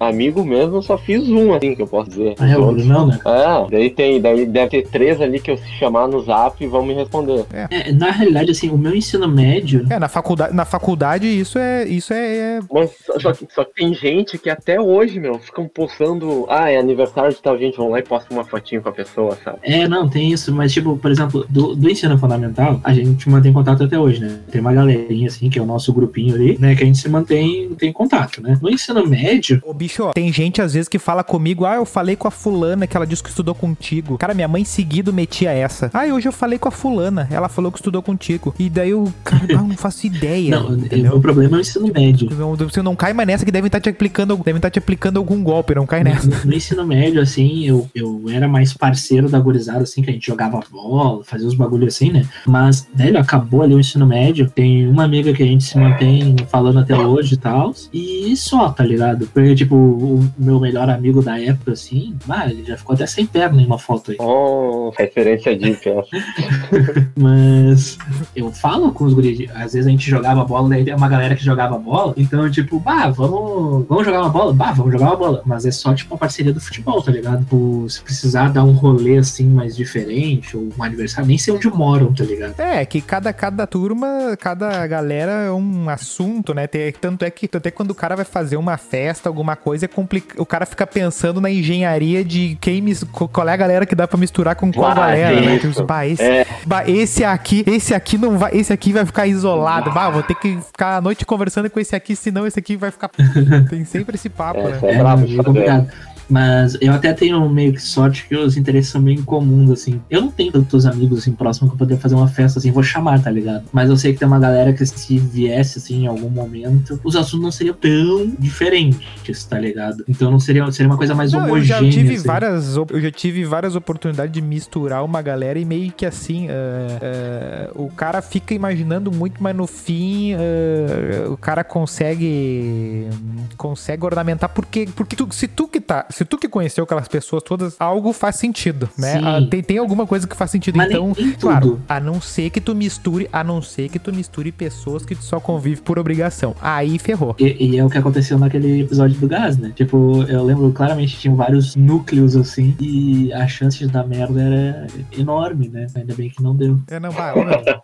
amigo mesmo, eu só fiz um, assim, que eu posso dizer. Ah, é o Brunão, né? É, daí tem, daí deve ter três ali que eu se chamar no zap vão me responder. É, na realidade, assim, o meu ensino médio. é, na faculdade, na faculdade isso é, isso é, é- Mas só, só que, só que tem gente que até hoje, meu, ficam postando, ah, é aniversário de tal gente, vão lá e postam uma fotinho com a pessoa, sabe? É, não, tem isso, mas tipo, por exemplo, do, do ensino fundamental, a gente mantém contato até hoje, né? Tem uma galerinha, assim, que é o nosso grupinho ali, né? Que a gente se mantém tem contato, né? No ensino médio, Ô, bicho, ó, tem gente às vezes que fala comigo, ah, eu falei com a fulana que ela disse que estudou contigo. Cara, minha mãe seguido metia essa. Ah, hoje eu falei com a fulana, ela falou que estudou contigo. E daí eu, cara, não faço ideia. não, o entendeu? problema é o ensino médio. Não, Você não cai mais nessa que devem estar te aplicando, devem estar te aplicando algum golpe, não cai nessa. No, no ensino médio, assim, eu, eu era mais parceiro da gurizada, assim, que a gente jogava bola, fazia os bagulhos assim, né? Mas, velho, acabou ali o ensino médio. Tem uma amiga que a gente se mantém falando até hoje e tal. E só, tá ligado? Porque, tipo, o meu melhor amigo da época, assim, ah, ele já ficou até sem perna em uma foto aí. Oh, referência de essa. Mas eu falo com os guris, às vezes a gente jogava bola, daí tem uma galera que jogava bola, então, tipo, bah, vamos, vamos jogar uma bola? Bah, vamos jogar uma bola. Mas é só, tipo, uma parceria do futebol, tá ligado? Tipo, se precisar dar um rolê, assim, mais diferente, ou um aniversário, nem sei onde moram, tá ligado? É, que cada, cada turma, cada galera é um assunto, né? Tem- tanto é que tanto é que quando o cara vai fazer uma festa, alguma coisa, é complica... o cara fica pensando na engenharia de quem mis... qual é a galera que dá pra misturar com qual Ah, galera, né? Tipo, bah, esse, É. bah, esse aqui, esse aqui não vai, esse aqui vai ficar isolado. Bah, vou ter que ficar a noite conversando com esse aqui, senão esse aqui vai ficar. Tem sempre esse papo, né? Essa é brabo de é fazer. complicado. Mas eu até tenho meio que sorte que os interesses são bem comuns, assim. Eu não tenho tantos amigos assim próximos que eu poder fazer uma festa assim, vou chamar, tá ligado? Mas eu sei que tem uma galera que se viesse assim em algum momento, os assuntos não seriam tão diferentes, tá ligado? Então não seria, seria uma coisa mais Não, eu homogênea. já tive assim. várias eu já tive várias oportunidades de misturar uma galera e meio que assim ah, ah, o cara fica imaginando muito mas no fim ah, o cara consegue consegue ornamentar porque porque tu- se tu que tá se tu que conheceu aquelas pessoas todas algo faz sentido né. Ah, tem, tem alguma coisa que faz sentido Mas então claro a não ser que tu misture a não ser que tu misture pessoas que tu só convive por obrigação aí ferrou E, e é o que aconteceu naquele episódio do gás, né? Tipo, eu lembro claramente que tinham vários núcleos assim, e a chance de dar merda era enorme, né? Ainda bem que não deu. É, não, vai,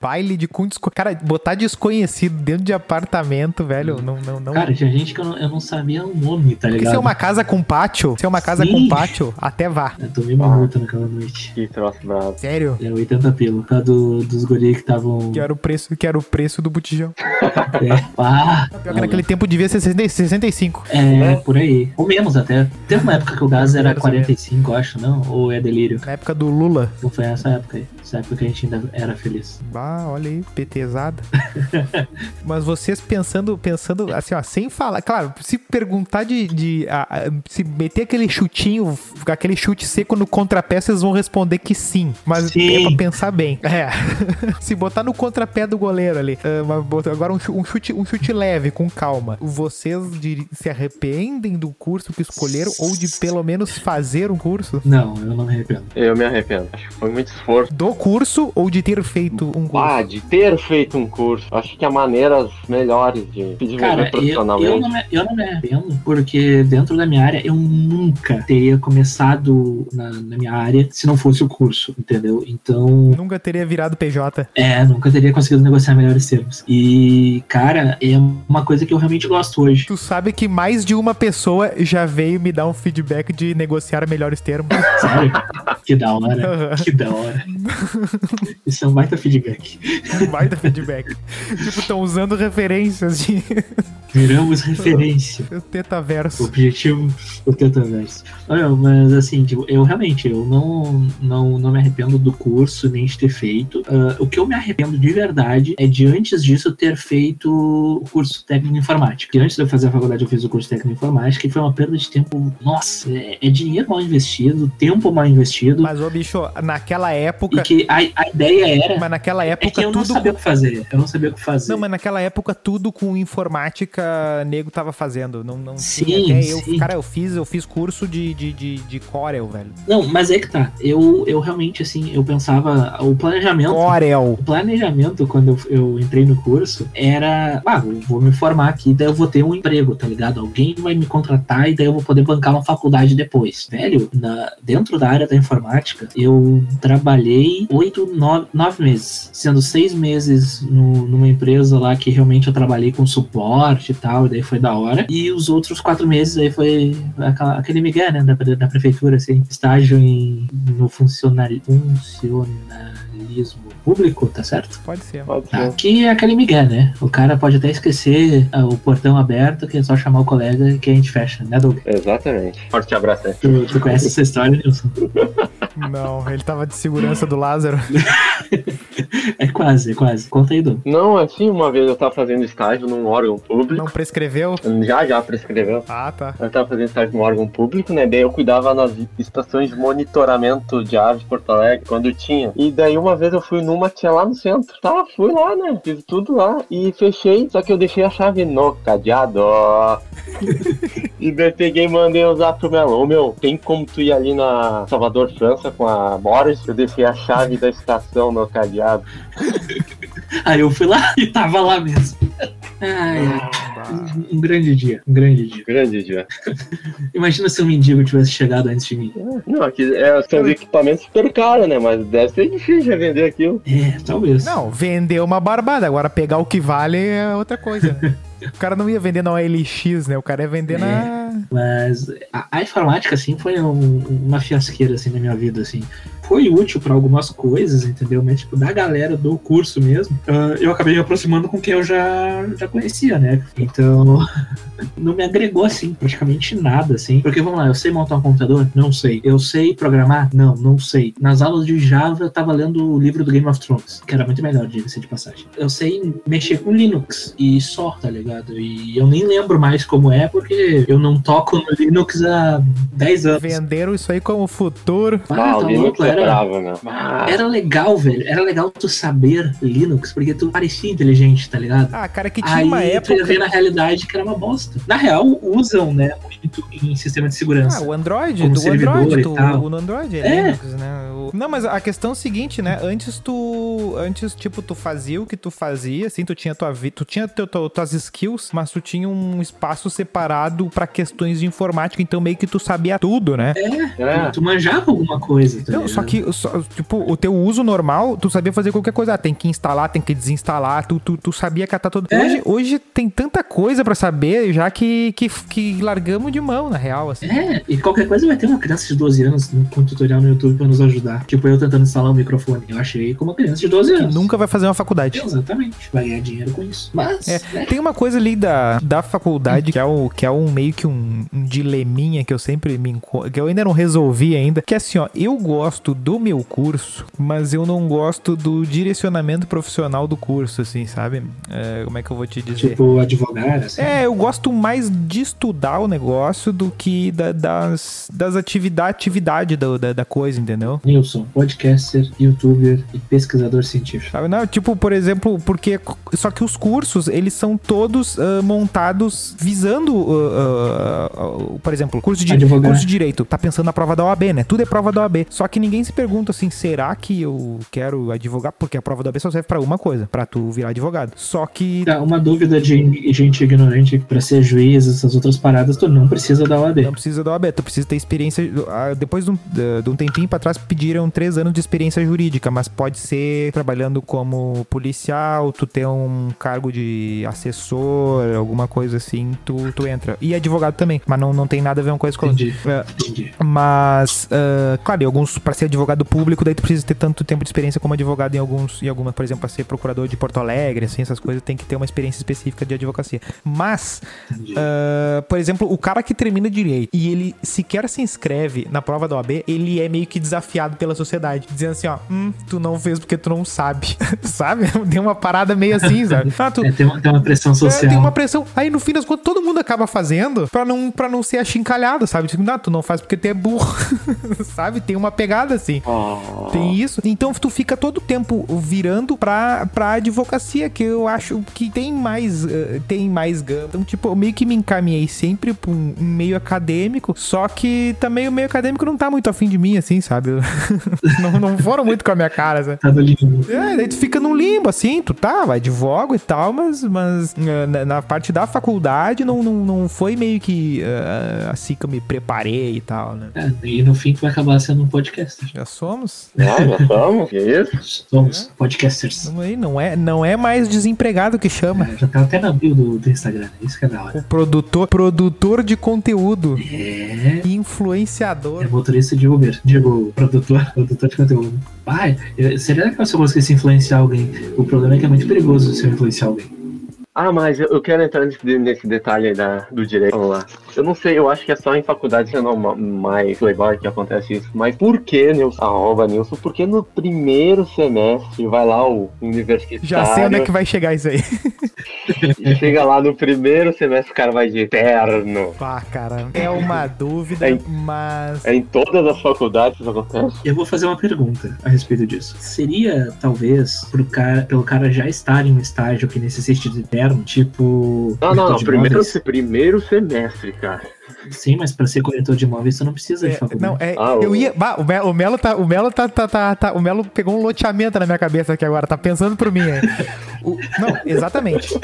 baile de com desco... Cara, botar desconhecido dentro de apartamento, velho, não, não, não. Cara, tinha gente que eu não, eu não sabia o nome, tá Porque ligado? se é uma casa com pátio, se é uma casa Sim. com pátio, até vá. Eu tomei uma multa naquela noite. Que troço brabo. Sério? Era 80 pelo, por causa do, dos guri que estavam. Que era o preço, que era o preço do botijão. É, ah, Pior que naquele tempo devia ser 60 65. é, por aí. Ou menos até. Teve uma época que o gás era Menos 45, eu acho, não? Ou é delírio? Na época do Lula. Não foi essa época aí. Essa época que a gente ainda era feliz. Bah, olha aí, PTzada. Mas vocês pensando, pensando assim, ó, sem falar. Claro, se perguntar de. de a- a- se meter aquele chutinho, aquele chute seco no contrapé, vocês vão responder que sim. Mas Sim. é pra pensar bem. É. se botar no contrapé do goleiro ali. ah, bota- agora um chu- chute, um chute leve, com calma. Vocês se arrependem do curso que escolheram ou de pelo menos fazer um curso? Não, eu não me arrependo. Eu me arrependo. Acho que foi muito esforço. Do curso ou de ter feito um curso? Ah, de ter feito um curso. Acho que há maneiras melhores de se desenvolver Cara, eu, eu, profissionalmente. não me, eu não me arrependo, porque dentro da minha área eu nunca teria começado na, na minha área se não fosse o curso, entendeu? Então, Nunca teria virado PJ. é, nunca teria conseguido negociar melhores termos. E, cara, é uma coisa que eu realmente gosto hoje. Tu sabe que mais de uma pessoa já veio me dar um feedback de negociar melhores termos. Sério? que da hora. Aham. Que da hora. Isso é um baita feedback. Um baita feedback. tipo, estão usando referências de Viramos referência. o O Tetaverso. objetivo do Tetaverso. Olha, mas assim, tipo, eu realmente, eu não, não, não me arrependo do curso, nem de ter feito. Ah, o que eu me arrependo de verdade é de antes disso ter feito o curso técnico em informática. Porque antes de eu fazer a faculdade, eu fiz o curso técnico em informática e foi uma perda de tempo. Nossa, é, é dinheiro mal investido, tempo mal investido. Mas, ô bicho, naquela época. E que a, a ideia era. Mas naquela É época que eu não tudo. sabia o que fazer. Eu não sabia o que fazer. Não, mas naquela época tudo com informática nego tava fazendo. Não, não Sim. Até eu, sim. cara, eu fiz, eu fiz curso de, de, de, de Corel, velho. Não, mas é que tá. Eu, eu realmente, assim, eu pensava. O planejamento. Corel. O planejamento, quando eu, eu entrei no curso, era. Ah, eu vou me formar aqui, daí eu vou ter um emprego, tá ligado? Alguém vai me contratar e daí eu vou poder bancar uma faculdade depois. Velho, na, dentro da área da informática, eu trabalhei oito, nove, nove meses. Sendo seis meses no- numa empresa lá que realmente eu trabalhei com suporte e tal, e daí foi da hora. E os outros quatro meses aí foi aquela- aquele migué, né, da, da prefeitura, assim, estágio em, no funcionalismo público, tá certo? Pode ser. Pode Tá, ser. que é aquele migué, né? O cara pode até esquecer ah, o portão aberto, que é só chamar o colega que a gente fecha, né, Doug? Exatamente. Forte abraço aí. Tu, tu conhece essa história, Nilson? Não, ele tava de segurança do Lázaro. É quase, é quase. Conta aí, Doug. Não, assim, uma vez eu tava fazendo estágio num órgão público. Não prescreveu? Já, já prescreveu. Ah, tá. Eu tava fazendo estágio num órgão público, né? Daí eu cuidava nas estações de monitoramento de aves de Porto Alegre, quando tinha. E daí uma vez eu fui numa, tinha lá no centro. Tá, fui lá, né? Fiz tudo lá e fechei, só que eu deixei a chave no cadeado. e daí peguei e mandei usar pro Melão. Ô meu, tem como tu ir ali na Salvador, França com a Boris? Eu deixei a chave da estação no cadeado. Aí eu fui lá e tava lá mesmo. Ai, ai. Um, um grande dia, um grande dia. Grande dia. Imagina se um mendigo tivesse chegado antes de mim. Não, aqui é, são equipamentos super caros, né? Mas deve ser difícil de vender aquilo. É, talvez. Não, vender uma barbada. Agora pegar o que vale é outra coisa, né? O cara não ia vender na OLX, né? O cara ia vender na. Mas a, a informática, assim, foi um- uma fiasqueira, assim, na minha vida, assim. Foi útil pra algumas coisas, entendeu? Mas, tipo, da galera do curso mesmo, ah, eu acabei me aproximando com quem eu já, já conhecia, né? Então, não me agregou, assim, praticamente nada, assim. Porque, vamos lá, eu sei montar um computador? Não sei. Eu sei programar? Não, não sei. Nas aulas de Java, eu tava lendo o livro do Game of Thrones, que era muito melhor, diga-se de passagem. Eu sei mexer com Linux e só, tá ligado? E eu nem lembro mais como é, porque eu não toco no Linux há 10 anos. Venderam isso aí como futuro. Ah, Ah, o tá Linux louco, é era, bravo, né? Ah, era legal, velho. Era legal tu saber Linux, porque tu parecia inteligente, tá ligado? Ah, cara, que tinha Aí uma tu ia época. ver na realidade que era uma bosta. Na real, usam, né, muito em sistema de segurança. Ah, o Android, Como do servidor Android, tu, o no Android é, É. Linux, né? O- Não, mas a questão é o seguinte, né? Antes tu, antes tipo tu fazia o que tu fazia, assim, tu tinha tua vida, tu tinha teu- tuas skills, mas tu tinha um espaço separado pra questões de informática, então meio que tu sabia tudo, né? é. Tu manjava alguma coisa, tá Não, só que, só- tipo, o teu uso normal, tu sabia fazer qualquer coisa. Ah, tem que instalar, tem que desinstalar, tu, tu, tu sabia catar tudo. É. Hoje, hoje tem tanta coisa pra saber, já que, que, que largamos de mão, na real, assim. É, e qualquer coisa vai ter uma criança de 12 anos com um tutorial no YouTube pra nos ajudar. Tipo, eu tentando instalar um microfone. Eu achei como uma criança de 12 Que anos. nunca vai fazer uma faculdade. Exatamente. Vai ganhar dinheiro com isso. Mas, É, né? tem uma coisa ali da, da faculdade que é, o, que é um meio que um, um dileminha que eu sempre me enco- que eu ainda não resolvi ainda, que é assim, ó, eu gosto do meu curso, mas eu não gosto do direcionamento profissional do curso, assim, sabe? É, como é que eu vou te dizer? tipo, advogar, assim. É, eu gosto mais de estudar o negócio do que da- das, das atividades atividade da, da, da coisa, entendeu? Nilson, podcaster, youtuber e pesquisador científico. Sabe? Não, tipo, por exemplo, porque. Só que os cursos, eles são todos ah, montados visando. ah, ah, ah, por exemplo, curso de, curso de direito. Tá pensando na prova da OAB, né? Tudo é prova da OAB. Só que ninguém se pergunta assim: será que eu quero advogar? Porque a prova da OAB só serve pra uma coisa, pra tu virar advogado. Só que. Tá, uma dúvida de gente ignorante pra ser juiz, essas outras paradas, tu não precisa da OAB. Não precisa da OAB, tu precisa ter experiência. ah, depois de um, de- de um tempinho pra trás, pediram três anos de experiência jurídica, mas pode ser trabalhando como policial, tu ter um cargo de assessor, alguma coisa assim, tu, tu entra. E advogado também, mas não, não tem nada a ver uma coisa com a outra. Entendi. É, Entendi. mas, ah, claro, alguns, pra ser advogado público, daí tu precisa ter tanto tempo de experiência como advogado em alguns, em algumas, por exemplo, pra ser procurador de Porto Alegre, assim, essas coisas, tem que ter uma experiência específica de advocacia. Mas, ah, por exemplo, o cara que termina direito e ele sequer se inscreve na prova da OAB, ele é meio que desafiado pela sociedade, dizendo assim, ó, hum, tu não fez porque tu não sabe, sabe? Tem uma parada meio assim, sabe? Ah, tu, É, tem, uma, tem uma pressão é, social. tem uma pressão. Aí no fim das contas, todo mundo acaba fazendo pra não, pra não ser achincalhado, sabe? Tipo, não, tu não faz porque tu é burro, sabe? Tem uma pegada assim. Ah, Tem isso. Então tu fica todo o tempo virando pra, pra advocacia, que eu acho que tem mais, eh, tem mais gama. Então, tipo, eu meio que me encaminhei sempre pra um, um meio acadêmico, só que também o meio acadêmico não tá muito afim de mim, assim, sabe? não, não foram muito com a minha cara, sabe? Tá no limbo. É, daí tu fica num limbo, assim, tu tá, vai advogo e tal, mas, mas eh, na, na parte da faculdade não, não, não foi meio que eh, assim que eu me preparei e tal, né? É, e no fim tu vai acabar sendo um podcaster. Já somos? ah, já somos? Que isso? Somos podcasters. Tamo aí, não é, não é mais desempregado que chama. É, já tá até na bio do, do Instagram. Isso que é da hora. O produtor, produtor de conteúdo, É. É influenciador. motorista de Uber. Digo, produtor, produtor de conteúdo. Pai, seria legal se eu conseguisse influenciar alguém. O problema é que é muito perigoso se eu influenciar alguém. Ah, mas eu, eu quero entrar nesse, nesse detalhe aí da, do direito. Vamos lá. Eu não sei, eu acho que é só em faculdade que normal, mais legal que acontece isso. Mas por que, Nilson? Arroba Nilson, por que no primeiro semestre vai lá o universitário Já sei onde é que vai chegar isso aí. chega lá no primeiro semestre o cara vai de terno? Pá, cara, é uma dúvida, É. mas. É em todas as faculdades isso acontece? Eu vou fazer uma pergunta a respeito disso. Seria, talvez, pro cara, pelo cara já estar em um estágio que necessite de terno, tipo. Não, não, não. Primeiro, primeiro semestre, cara. Sim, mas pra ser corretor de imóveis você não precisa de É, faculdade. não, é, Ah, eu o- ia. Bah, o Melo, o Melo tá. O Melo tá, tá, tá, tá- O Melo pegou um loteamento na minha cabeça aqui agora, tá pensando por mim aí. O- não, exatamente.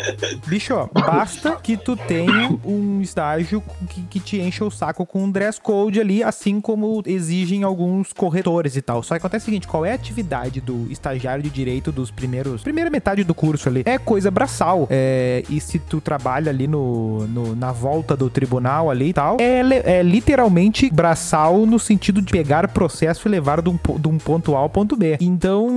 Bicho, ó, basta que tu tenha um estágio que, que te encha o saco com um dress code ali, assim como exigem alguns corretores e tal. Só que acontece o seguinte: qual é a atividade do estagiário de direito dos primeiros. Primeira metade do curso ali? É coisa braçal. É, e se tu trabalha ali no, no- na volta do tribunal ali é, é literalmente braçal no sentido de pegar processo e levar de um, de um ponto A ao ponto B. Então,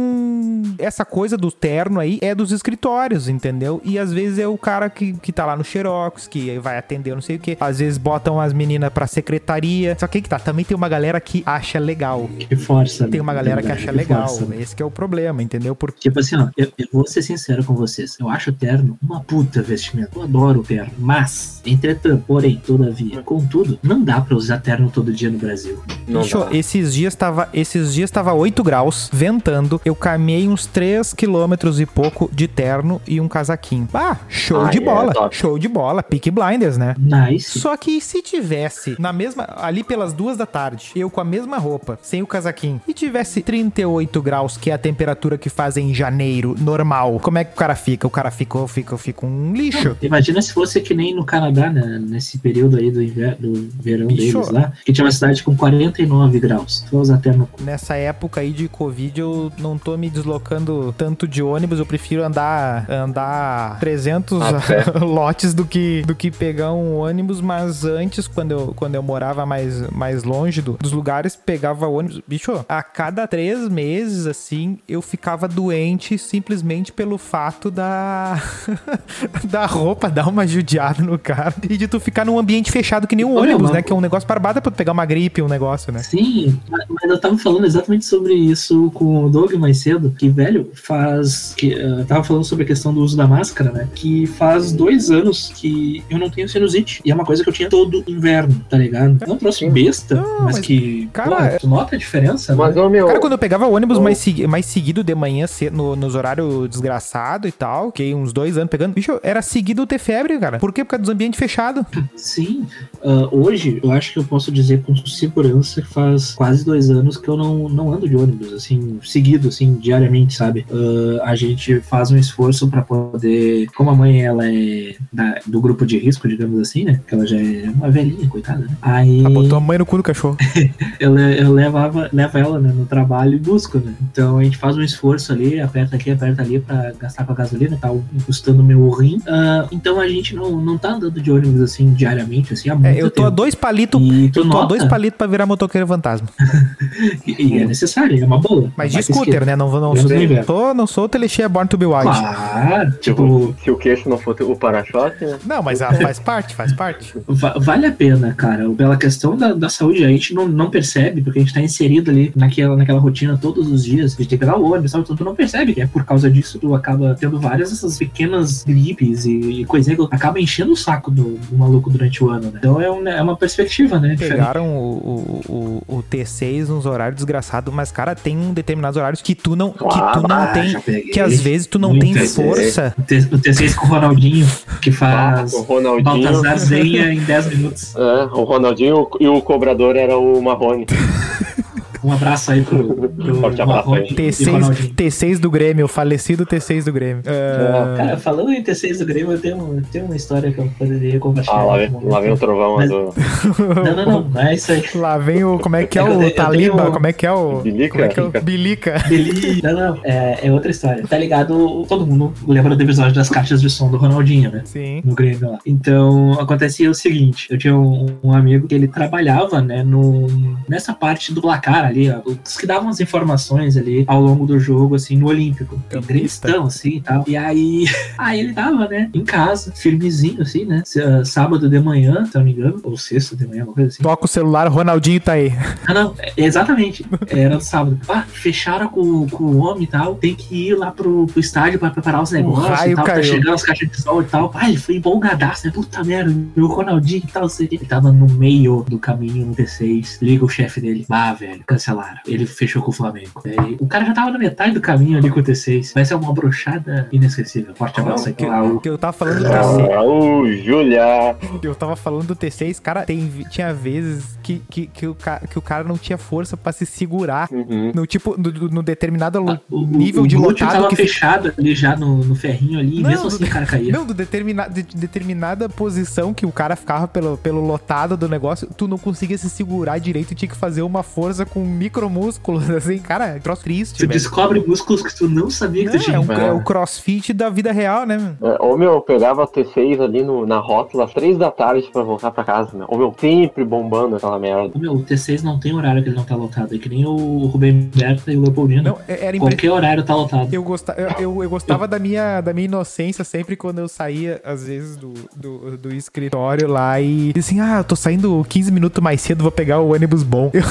essa coisa do terno aí é dos escritórios, entendeu? E às vezes é o cara que, que tá lá no Xerox, que vai atender não sei o que. Às vezes botam as meninas pra secretaria. Só que aí que tá, também tem uma galera que acha legal. Que força. Tem né? uma galera que Verdade, acha legal. força, né? Esse que é o problema, entendeu? Porque Tipo assim, ó, eu, eu vou ser sincero com vocês. Eu acho o terno uma puta vestimenta. Eu adoro o terno. Mas, entretanto, porém, todavia, contudo, não dá pra usar terno todo dia no Brasil. Não Bicho, dá. esses dias tava, esses dias tava 8 graus, ventando. Eu caminhei uns 3 quilômetros e pouco de terno e um casaquinho. Ah, show Ah, de é, bola. top. show de bola. Peak Blinders, né? Nice. Só que se tivesse na mesma ali pelas duas da tarde, eu com a mesma roupa, sem o casaquinho, e tivesse 38 graus, que é a temperatura que faz em janeiro, normal, como é que o cara fica? O cara ficou, fica, fica um lixo. Imagina se fosse que nem no Canadá, né, nesse período aí do, inverno, do verão Bicho. deles lá, que tinha uma cidade com 49 graus. Tu vai usar terno com Nessa época aí de Covid, eu não tô me deslocando tanto de ônibus, eu prefiro andar andar 300 A pé. lotes do que, do que pegar um ônibus, mas antes, quando eu, quando eu morava mais, mais longe do- dos lugares, pegava ônibus. Bicho, a cada três meses, assim, eu ficava doente simplesmente pelo fato da, da roupa dar uma judiada no cara e de tu ficar num ambiente fechado que nem um ônibus, né? Que é um negócio barbada pra tu pegar uma gripe, um negócio, né? Sim, mas eu tava falando exatamente sobre isso com o Doug mais cedo, que, velho, faz. Que, eu tava falando sobre a questão do uso da máscara, né? Que faz dois anos que eu não tenho sinusite. E é uma coisa que eu tinha todo inverno, tá ligado? É troço Sim. besta, Não, mas, mas, que. cara, porra, tu nota a diferença, Mas, né? meu. Cara, quando eu pegava ônibus Oh. mais, segui- mais seguido de manhã, cedo, no- nos horários desgraçado e tal, fiquei uns dois anos pegando, bicho, era seguido ter febre, cara. Por quê? Por causa dos ambientes fechados. Sim, ah, hoje eu acho que eu posso dizer com segurança que faz quase dois anos que eu não, não ando de ônibus, assim, seguido, assim, diariamente, sabe? Ah, a gente faz um esforço pra poder. Como a mãe ela é da- do grupo de risco, digamos assim, né? Que ela já é uma velhinha, coitada, né? Aí Ah, botou a mãe no cu do cachorro. eu, eu levava, levo ela né, no trabalho e busco, né? Então a gente faz um esforço ali, aperta aqui, aperta ali pra gastar com a gasolina, tá custando meu rim. Ah, então a gente não, não tá andando de ônibus assim diariamente, assim, muito É, eu tô a tempo. dois palitos. Eu tô a nota, dois palitos pra virar motoqueiro fantasma. e, e é necessário, é uma boa. Mas de ter scooter, né? Não, vou- não, não, sou, não sou o Telexia Born to be Wild. Claro, Tipo, se o queixo não for o para-choque, né? Não, mas ah, faz parte, faz parte. Va- vale a pena, cara. Pela questão da, da saúde, a gente não, não percebe, porque a gente tá inserido ali naquela, naquela rotina todos os dias, de ter que pegar o ônibus, sabe? Então tu não percebe que é por causa disso tu acaba tendo várias dessas pequenas gripes e, e coisinha que acaba enchendo o saco do, do maluco durante o ano, né? Então é, um- é uma perspectiva, né? Pegaram o, o, o, o T6 nos horários desgraçados, mas, cara, tem um determinados horários que tu não, que tu não Ah, tem. já peguei. Que às vezes tu não tem Muitas força. O T- o T6 com o Ronaldinho, que faz o Ronaldinho. Baltazar Zenha em 10 minutos. É, o Ronaldinho e o cobrador era o Marrone. Um abraço aí pro, pro Forte abraço aí. e T6, Ronaldinho. T6 do Grêmio, o falecido T6 do Grêmio. Ah, Cara, falando em T6 do Grêmio, eu tenho, eu tenho uma história que eu poderia compartilhar. Ah, lá vem, lá vem o trovão Mas- do Não, não, não, não é isso aí. Lá vem o. Como é que é Eu- eu o tenho- Taliba? Como é que é o. Bilica. Como é que é o Bilica? Ele... Não, não, é, é outra história. Tá ligado? Todo mundo lembra do episódio das caixas de som do Ronaldinho, né? Sim. no Grêmio lá. Então, acontecia o seguinte, eu tinha um, um amigo que ele trabalhava, né, no, nessa parte do placar ali, ó, os que davam as informações ali ao longo do jogo, assim, no Olímpico. Campista. Gremistão, assim, e tal. E aí, aí ele tava, né, em casa, firmezinho, assim, né, ah, sábado de manhã, se eu não me engano, ou sexta de manhã, uma coisa assim. Toca o celular, o Ronaldinho tá aí. Ah, não, é- exatamente. Era no sábado. Ah, fecharam com, com o homem e tal. Tem que ir lá pro, pro estádio pra preparar os negócios e tal. Tá caiu. chegando as caixas de sol e tal. Ah, ele foi empolgadaço, né? Puta merda, meu Ronaldinho e tal. Sei. o. Ele tava no meio do caminho no T6. Liga o chefe dele. Ah, velho, cancelaram. Ele fechou com o Flamengo. Aí, o cara já tava na metade do caminho ali com o T6. Vai ser uma brochada inesquecível. Forte abraço. Que, Raul. que eu tava falando do T6. Raul, Júlia. Eu tava falando do T6, cara, tem, tinha vezes que, que, que, o, que o cara não tinha força pra se segurar. Uhum. No tipo, no, no determinado Ah, O, nível o de lotado tava que fechado ali já no, no ferrinho ali. E Não, mesmo assim do- o cara caía. Não, do determina, de determinada posição que o cara ficava pelo, pelo lotado do negócio, tu não conseguia se segurar direito, tinha que fazer uma força com micromúsculos, assim, cara, é troço triste, Tu velho. descobre músculos que tu não sabia que tu Não, tinha. é, um- É. o crossfit da vida real, né, mano? É, Ô meu, eu pegava T6 ali no, na rótula às três da tarde pra voltar pra casa, né? Ô meu, sempre bombando aquela merda. Meu, o T6 não tem horário que ele não tá lotado. É que nem o Rubem Berta e o Leopoldino. Não, é- era impressionante. Qualquer horário tá lotado. Eu, gosta, eu, eu, eu gostava da minha, da minha inocência sempre quando eu saía, às vezes, do, do, do escritório lá e assim, ah, eu tô saindo 15 minutos mais cedo, vou pegar o ônibus bom. Eu-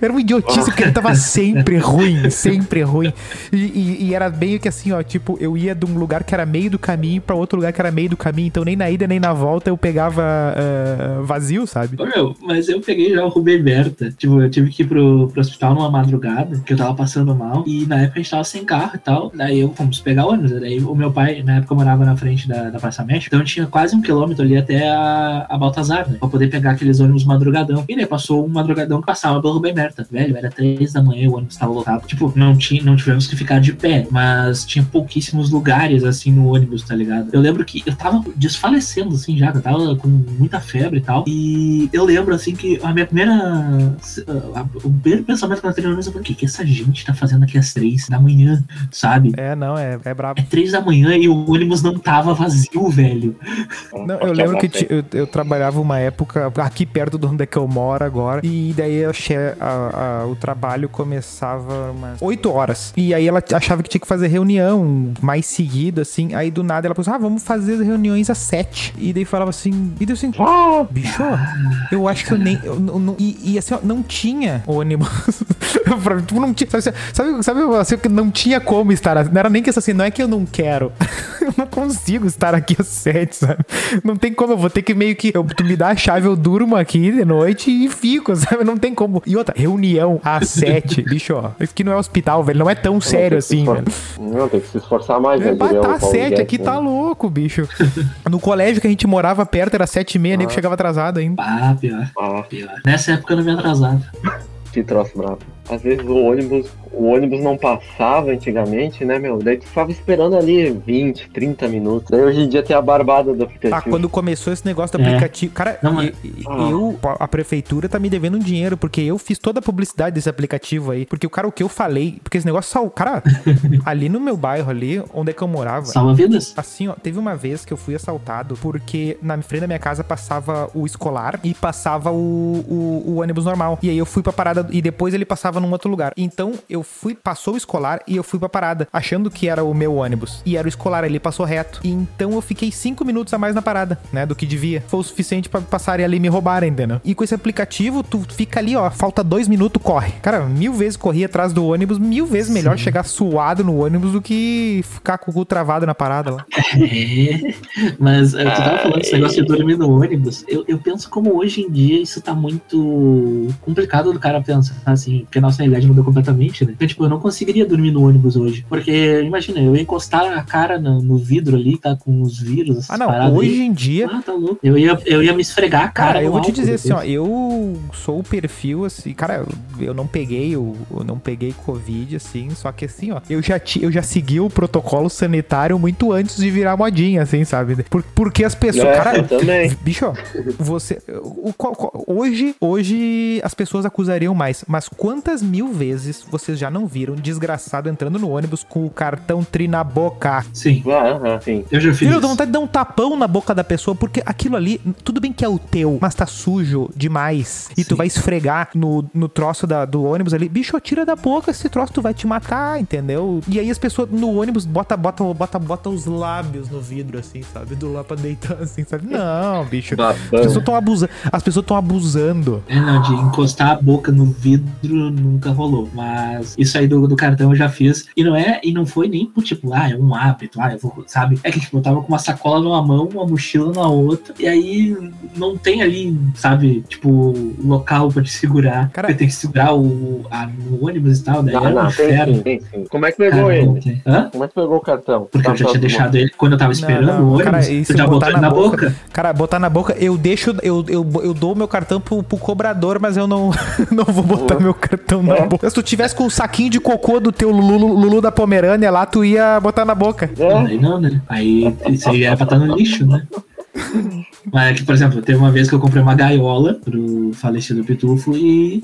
era uma idiotice porque ele tava sempre ruim, sempre ruim. E, e- e era meio que assim, ó, tipo, eu ia de um lugar que era meio do caminho pra outro lugar que era meio do caminho, então nem na ida nem na volta eu pegava ah, vazio, sabe? Ô, meu, mas eu peguei já o Rubem Berta. Tipo, eu tive que ir pro, pro hospital numa madrugada, que eu tava passando mal. E na época a gente tava sem carro e tal. Daí eu fomos pegar ônibus. Daí o meu pai, na época, morava na frente da, da Praça México. Então tinha quase um quilômetro ali até a, a Baltazar, né? Pra poder pegar aqueles ônibus madrugadão. E daí passou um madrugadão que passava pelo Rubem Berta. Velho, era três da manhã e o ônibus tava lotado. Tipo, não, tinha, não tivemos que ficar de pé. Mas tinha pouquíssimos lugares, assim, no ônibus, tá ligado? Eu lembro que eu tava desfalecendo, assim, já. Eu tava com muita febre e tal. E eu lembro, assim, que a minha primeira. a- a- o primeiro pensamento que eu no ônibus, eu falei, o que, que essa gente tá fazendo aqui às três da manhã, sabe? É, não, é, é brabo. É três da manhã e o ônibus não tava vazio, velho. Não, eu lembro que eu, eu trabalhava uma época aqui perto de onde é que eu moro agora. E daí a che- a- a- o trabalho começava umas 8 horas. E aí ela achava que tinha que fazer reunião mais seguida, assim. Aí do nada ela pensou, ah, vamos fazer as reuniões às 7. E daí falava assim, e deu assim, bicho, eu acho que eu nem. eu não- não- e, e assim, ó, não tinha ônibus. Pra tipo, não tinha. Sabe, sabe, sabe assim, que não tinha como estar. Não era nem que assim, não é que eu não quero. eu não consigo estar aqui às sete, sabe? Não tem como, eu vou ter que meio que. Eu, tu me dá a chave, eu durmo aqui de noite e fico, sabe? Não tem como. E outra, reunião às sete, bicho, ó. Isso aqui não é hospital, velho. Não é tão sério assim, velho. Não, tem que se esforçar mais, né? É, bah, tá sete aqui, né? tá louco, bicho. No colégio que a gente morava perto era sete e meia, nego chegava atrasado ainda. Ah, pior, Ah, pior. Nessa época eu não me atrasava. que troço bravo. Às vezes o ônibus, o ônibus não passava antigamente, né, meu? Daí tu ficava esperando ali 20, 30 minutos. Daí hoje em dia tem a barbada do aplicativo. Ah, quando começou esse negócio do É. aplicativo. Cara, Não, mas- Ah. eu, a prefeitura tá me devendo um dinheiro, porque eu fiz toda a publicidade desse aplicativo aí. Porque o cara, o que eu falei, porque esse negócio sal. Cara, ali no meu bairro, ali, onde é que eu morava. Salva vidas. Assim, ó, teve uma vez que eu fui assaltado porque na frente da minha casa passava o escolar e passava o, o, o ônibus normal. E aí eu fui pra parada e depois ele passava num outro lugar. Então eu fui, passou o escolar e eu fui pra parada, achando que era o meu ônibus. E era o escolar, ele passou reto. Então eu fiquei cinco minutos a mais na parada, né? Do que devia. Foi o suficiente pra passarem ali e me roubarem, entendeu? E com esse aplicativo, tu fica ali, ó, falta dois minutos, corre. Cara, mil vezes corri atrás do ônibus, mil vezes melhor chegar suado no ônibus do que ficar com o cu travado na parada lá. É, mas eh, tu tava falando desse negócio de dormir no ônibus. Eu, eu penso como hoje em dia isso tá muito complicado do cara pensar assim, porque a nossa realidade mudou completamente, né? Então, tipo, eu não conseguiria dormir no ônibus hoje. Porque, imagina, eu ia encostar a cara no, no vidro ali, tá com os vírus. Ah, não, hoje aí. em dia. Ah, tá louco. Eu ia, eu ia me esfregar a cara. Cara, eu vou te dizer assim, ó, depois. eu sou o perfil assim, cara, eu não peguei o eu não peguei covid assim, só que assim, ó, eu já ti, eu já segui o protocolo sanitário muito antes de virar modinha, assim, sabe? Por, porque as pessoas, É, cara, eu também. bicho, você o, qual- hoje, hoje as pessoas acusariam mais, mas quantas mil vezes vocês já não viram um desgraçado entrando no ônibus com o cartão tri na boca? Sim, Ah, aham, sim. eu já fiz. Filho, dá vontade de dar um tapão na boca da pessoa, porque aquilo ali, tudo bem que é o teu, mas tá sujo demais. E tu Sim. vai esfregar no, no troço da- do ônibus ali. Bicho, tira da boca esse troço, tu vai te matar, entendeu? E aí as pessoas no ônibus bota, bota, bota, bota os lábios no vidro, assim, sabe? Do lá pra deitar, assim, sabe? Não, bicho. As pessoas estão abusando. As pessoas estão abusando. É, não, de encostar a boca no vidro nunca rolou. Mas isso aí do, do cartão eu já fiz. E não é, e não foi nem por tipo, ah, é um hábito, ah, eu vou, sabe? É que tipo, eu tava com uma sacola numa mão, uma mochila na outra, e aí não tem ali, sabe, tipo, local pra te segurar. Cara- tem que segurar o, a, no ônibus e tal, daí Não, era um não, tem inferno. sim, tem sim. Como é que pegou não ele? tem. Hã? Como é que pegou o cartão? Porque Tá eu já tinha próximo. deixado ele quando eu tava esperando não, o ônibus. cara, isso eu já botar botou ele na na boca. boca. Cara, botar na boca, eu deixo, eu, eu, eu dou meu cartão pro, pro cobrador, mas eu não, não vou botar Uhum. meu cartão na É. boca. Se tu tivesse com um saquinho de cocô do teu Lulu, Lulu da Pomerânia lá, tu ia botar na boca. É, Aí não, né? Aí isso aí era pra estar no lixo, né? Mas aqui, por exemplo, teve uma vez que eu comprei uma gaiola pro falecido Pitufo e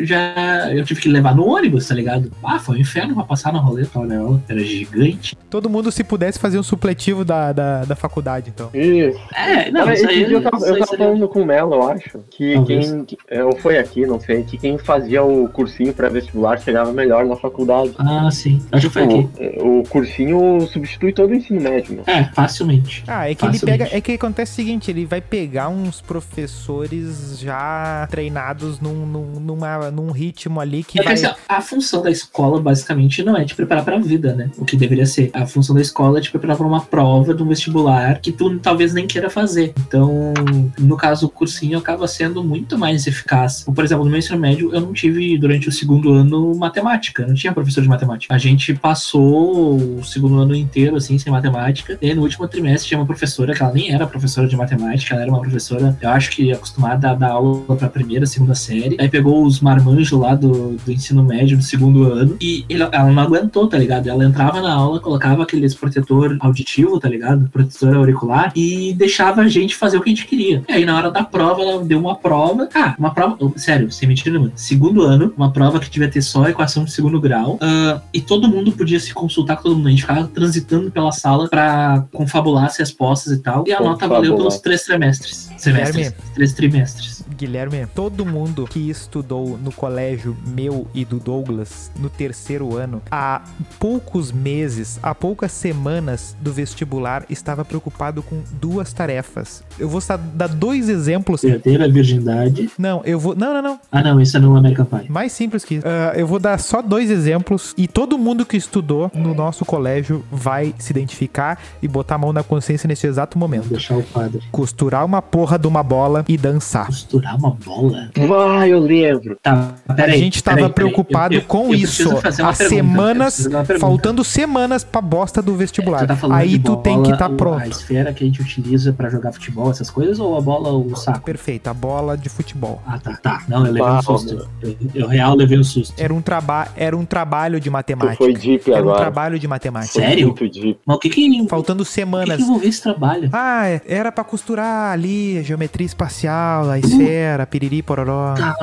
já eu tive que levar no ônibus, tá ligado? Ah, foi um inferno pra passar na roleta gaiola. Era gigante. Todo mundo, se pudesse, fazer um supletivo da, da, da faculdade, então. isso. É, não, Cara, esse aí, dia eu tava, isso eu tava seria- falando com o Melo, eu acho, que Talvez. quem. que- é, Ou foi aqui, não sei, que quem fazia o cursinho pré-vestibular chegava melhor na faculdade. Ah, sim. Acho que foi aqui. O, o cursinho substitui todo o ensino médio, meu. É, facilmente. Ah, é que ele Facilmente. pega. É que acontece o seguinte, ele vai pegar uns professores já treinados num, num, numa, num ritmo ali que É vai. assim, a função da escola, basicamente, não é te preparar pra vida, né? O que deveria ser. A função da escola é te preparar pra uma prova de um vestibular que tu talvez nem queira fazer. Então, no caso, o cursinho acaba sendo muito mais eficaz. Por exemplo, no meu ensino médio, eu não tive, durante o segundo ano, matemática. Eu não tinha professor de matemática. A gente passou o segundo ano inteiro, assim, sem matemática. E no último trimestre, tinha uma professora, que ela nem era professora de matemática, ela era uma professora, eu acho que acostumada a dar aula pra primeira, segunda série. Aí pegou os marmanjos lá do, do ensino médio, do segundo ano, e ela, ela não aguentou, tá ligado? Ela entrava na aula, colocava aqueles protetor auditivo, tá ligado? Protetor auricular, e deixava a gente fazer o que a gente queria. E aí, na hora da prova, ela deu uma prova. Ah, uma prova. sério, sem mentira, mano. Segundo ano, uma prova que devia ter só equação de segundo grau. ah, e todo mundo podia se consultar com todo mundo. A gente ficava transitando pela sala pra confabular as respostas e tal. E a nota valeu pelos três trimestres. Semestres. Três trimestres. Guilherme, todo mundo que estudou no colégio meu e do Douglas no terceiro ano, há poucos meses, há poucas semanas do vestibular, estava preocupado com duas tarefas. Eu vou dar dois exemplos. Perder a virgindade. Não, eu vou. Não, não, não. Ah, não, isso é no American Pie. Mais simples que isso. Ah, eu vou dar só dois exemplos e todo mundo que estudou no nosso colégio vai se identificar e botar a mão na consciência nesse exato Vou momento. deixar o quadro. Costurar uma porra de uma bola e dançar. Costurar uma bola? Ah, eu lembro. Tá, A peraí. gente tava peraí, peraí. preocupado Eu- eu- com eu isso. eu semanas, faltando semanas pra bosta do vestibular. Tu tá Aí tu tem que bola, estar tá pronto. A esfera que a gente utiliza pra jogar futebol, essas coisas, ou a bola, o saco? Perfeito, a bola de futebol. Ah, tá, tá. Não, eu levei um susto. Eu, eu real levei um susto. Era um, traba era um trabalho de Tu matemática. foi deep Era um agora. trabalho de matemática. Foi Sério? Muito deep. Mas o que que, Faltando o que, semanas. que envolveu esse trabalho? Ah, é, era pra costurar ali a geometria espacial, a esfera, piriri, pororó. Ah,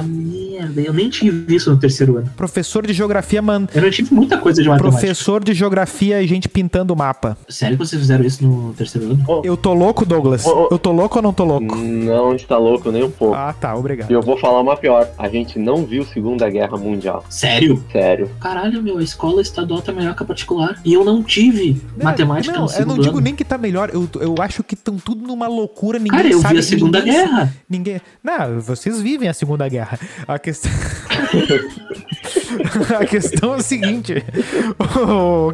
merda. Eu nem tive isso no terceiro ano. Professor de geografia, mano. Eu não tive muita coisa de matemática. Professor de geografia e gente pintando o mapa. Sério que vocês fizeram isso no terceiro ano? Eu tô louco, Douglas? Ô, ô. Eu tô louco ou não tô louco? Não está louco nem um pouco. Ah, tá, obrigado. E eu vou falar uma pior. A gente não viu Segunda Guerra Mundial. Sério? Sério. Caralho, meu, a escola estadual tá melhor que a particular. E eu não tive matemática não, no eu segundo não digo ano. nem que tá melhor, eu, eu acho que estão tudo numa loucura, ninguém Cara, eu sabe. vi a Segunda ninguém- Guerra. Ninguém. Não, vocês vivem a Segunda Guerra. A questão. a questão é o seguinte: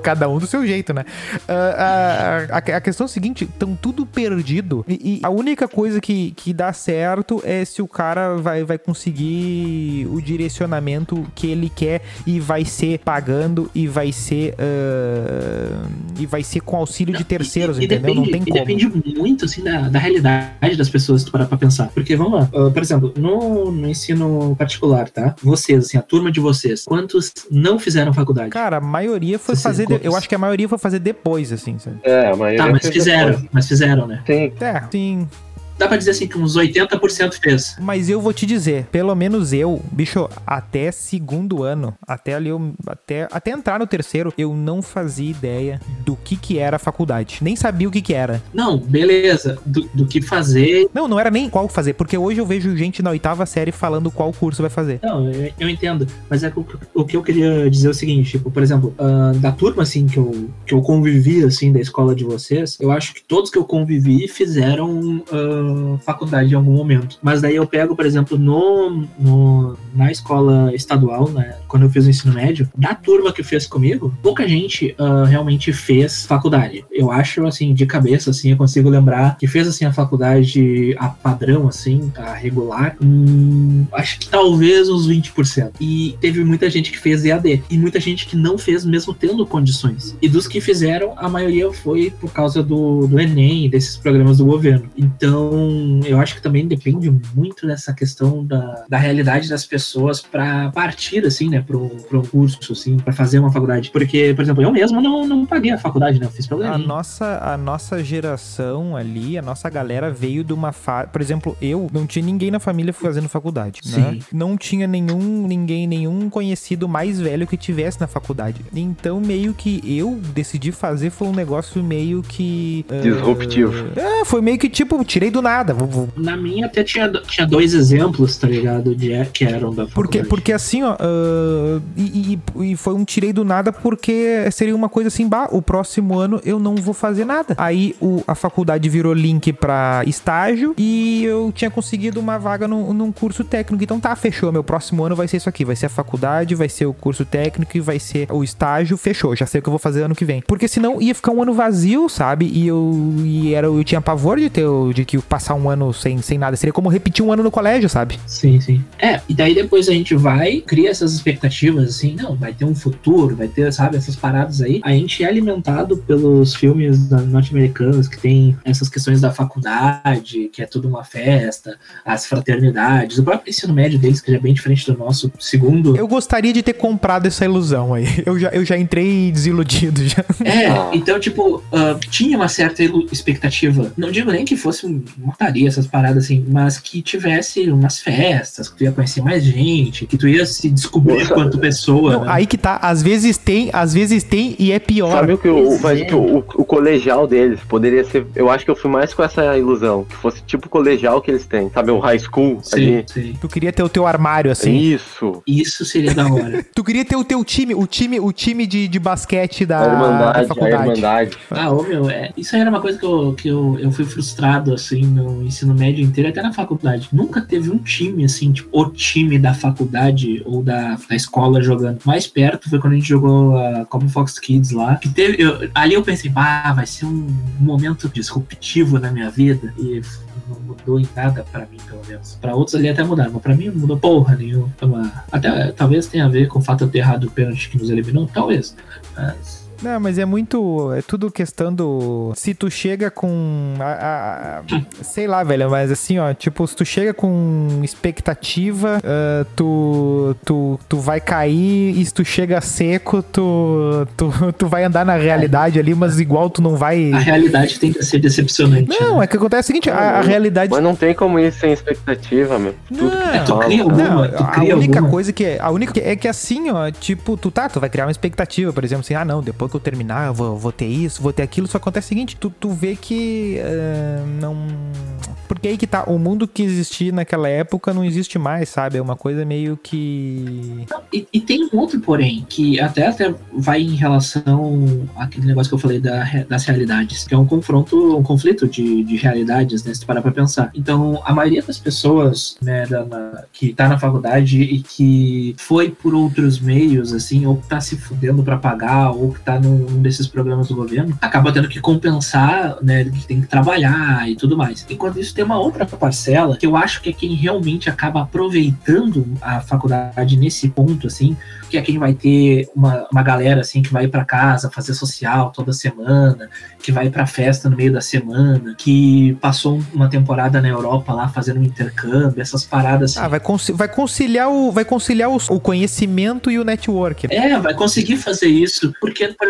cada um do seu jeito, né? Ah, a, a- a questão é o seguinte: estão tudo perdido. E, e a única coisa que, que dá certo é se o cara vai, vai conseguir o direcionamento que ele quer e vai ser pagando e vai ser. ah, e vai ser com auxílio de terceiros, E- entendeu? Não depende- tem e como. depende muito, assim, da, da realidade das pessoas, parar pra pensar. Porque, vamos lá, ah, por exemplo, no, no ensino particular, tá? Vocês, assim, a turma de vocês, quantos não fizeram faculdade? Cara, a maioria foi Vocês fazer. de- eu acho que a maioria foi fazer depois, assim, sabe? É, a maioria tá, mas fizeram, depois. mas fizeram, né? Sim. É, sim. Dá pra dizer assim que uns 80% fez. Mas eu vou te dizer, pelo menos eu, bicho, até segundo ano, até ali eu, até, até entrar no terceiro, eu não fazia ideia do que que era a faculdade. Nem sabia o que que era. Não, beleza. Do, do que fazer. Não, não era nem qual fazer, porque hoje eu vejo gente na oitava série falando qual curso vai fazer. Não, eu, eu entendo. Mas é que o, o que eu queria dizer é o seguinte, tipo, por exemplo, ah, da turma, assim, que eu, que eu convivi, assim, da escola de vocês, eu acho que todos que eu convivi fizeram faculdade em algum momento. Mas daí eu pego, por exemplo, no, no- na escola estadual, né, quando eu fiz o ensino médio, da turma que fez comigo, pouca gente ah, realmente fez faculdade. Eu acho, assim, de cabeça, assim, eu consigo lembrar que fez, assim, a faculdade a padrão, assim, a regular, hum, acho que talvez uns 20%. E teve muita gente que fez EAD. E muita gente que não fez mesmo tendo condições. E dos que fizeram, a maioria foi por causa do, do Enem desses programas do governo. Então, eu acho que também depende muito dessa questão da, da realidade das pessoas para partir, assim, né, para um curso, assim, para fazer uma faculdade. Porque, por exemplo, eu mesmo não, não paguei a faculdade, né? Eu fiz pelo A nossa, a nossa geração ali, a nossa galera veio de uma fase. Por exemplo, eu não tinha ninguém na família fazendo faculdade, né? Sim. Não tinha nenhum, ninguém, nenhum conhecido mais velho que tivesse na faculdade. Então, meio que eu decidi fazer foi um negócio meio que. ah, Disruptivo. É, foi meio que tipo, tirei do nada. Na minha até tinha, tinha dois exemplos, tá ligado? De, que eram da faculdade. Porque, porque assim, ó, ah, e, e- e foi um tirei do nada porque seria uma coisa assim, bah, o próximo ano eu não vou fazer nada. Aí o, a faculdade virou link pra estágio e eu tinha conseguido uma vaga num, num curso técnico. Então tá, fechou. Meu próximo ano vai ser isso aqui. Vai ser a faculdade, vai ser o curso técnico e vai ser o estágio. Fechou. Já sei o que eu vou fazer ano que vem. Porque senão ia ficar um ano vazio, sabe? E eu, e era, eu tinha pavor de ter o- de que passar um ano sem, sem nada. Seria como repetir um ano no colégio, sabe? Sim, sim. É, e daí depois a gente vai, cria essas expectativas, assim, não, vai ter um futuro, vai ter, sabe, essas paradas aí. A gente é alimentado pelos filmes norte-americanos que tem essas questões da faculdade, que é tudo uma festa, as fraternidades, o próprio ensino médio deles, que já é bem diferente do nosso, segundo. Eu gostaria de ter comprado essa ilusão aí. Eu já, eu já entrei desiludido já. É, Ah. então, tipo, ah, tinha uma certa expectativa. Não digo nem que fosse um- montaria, essas paradas assim, mas que tivesse umas festas, que tu ia conhecer mais gente, que tu ia se descobrir Nossa. quanto pessoa. Não, né? aí que tá. Às vezes tem, às vezes tem e é pior. Sabe o que o, Pois mas o, que o, o colegial deles poderia ser. Eu acho que eu fui mais com essa ilusão. Que fosse tipo o colegial que eles têm. Sabe, o high school Sim, ali. sim. Tu queria ter o teu armário assim. Isso. Isso seria da hora. Tu queria ter o teu time, o time, o time de, de basquete da, A irmandade, da a faculdade. irmandade. ah, ô meu, é, isso aí era uma coisa que, eu, que eu, eu fui frustrado, assim, no ensino médio inteiro, até na faculdade. Nunca teve um time, assim, tipo, o time da faculdade ou da, da escola jogando. Mais perto foi quando a gente jogou a Copa Fox Kids lá, que teve, eu- ali eu pensei, bah, vai ser um momento disruptivo na minha vida, e não mudou em nada pra mim, pelo menos. Pra outros ali até mudaram, mas pra mim não mudou porra nenhuma. Até talvez tenha a ver com o fato de eu ter errado o pênalti que nos eliminou, talvez. Mas não, mas é muito. É tudo questão do. Se tu chega com. A, a, a, sei lá, velho, mas assim, ó, tipo, se tu chega com expectativa, uh, tu, tu, tu vai cair e se tu chega seco, tu, tu, tu vai andar na realidade ali, mas igual tu não vai. A realidade tem que ser decepcionante. Não, né? é que acontece o seguinte, a, a, realidade. Mas não tem como ir sem expectativa, meu. Tudo não, que tu cria alguma, não, tu cria a única alguma. coisa que é. A única é que assim, ó, tipo, tu tá, tu vai criar uma expectativa, por exemplo, assim, ah, não, depois que eu terminar, eu vou, vou ter isso, vou ter aquilo. Só acontece o seguinte, tu, tu vê que uh, não. Porque aí que tá, o mundo que existia naquela época não existe mais, sabe? É uma coisa meio que. E, e tem um outro, porém, que até, até vai em relação àquele negócio que eu falei da, das realidades, que é um confronto, um conflito de, de realidades, né? Se tu parar pra pensar. Então, a maioria das pessoas, né, da, na, que tá na faculdade e que foi por outros meios, assim, ou que tá se fudendo pra pagar, ou que tá num desses programas do governo, acaba tendo que compensar, né? Que tem que trabalhar e tudo mais. Enquanto isso, tem uma outra parcela que eu acho que é quem realmente acaba aproveitando a faculdade nesse ponto, assim, que é quem vai ter uma, uma galera, assim, que vai para casa fazer social toda semana, que vai para festa no meio da semana, que passou uma temporada na Europa lá fazendo um intercâmbio, essas paradas. Assim. Ah, vai, conci vai conciliar, o, vai conciliar o, o conhecimento e o network. É, vai conseguir fazer isso, porque, por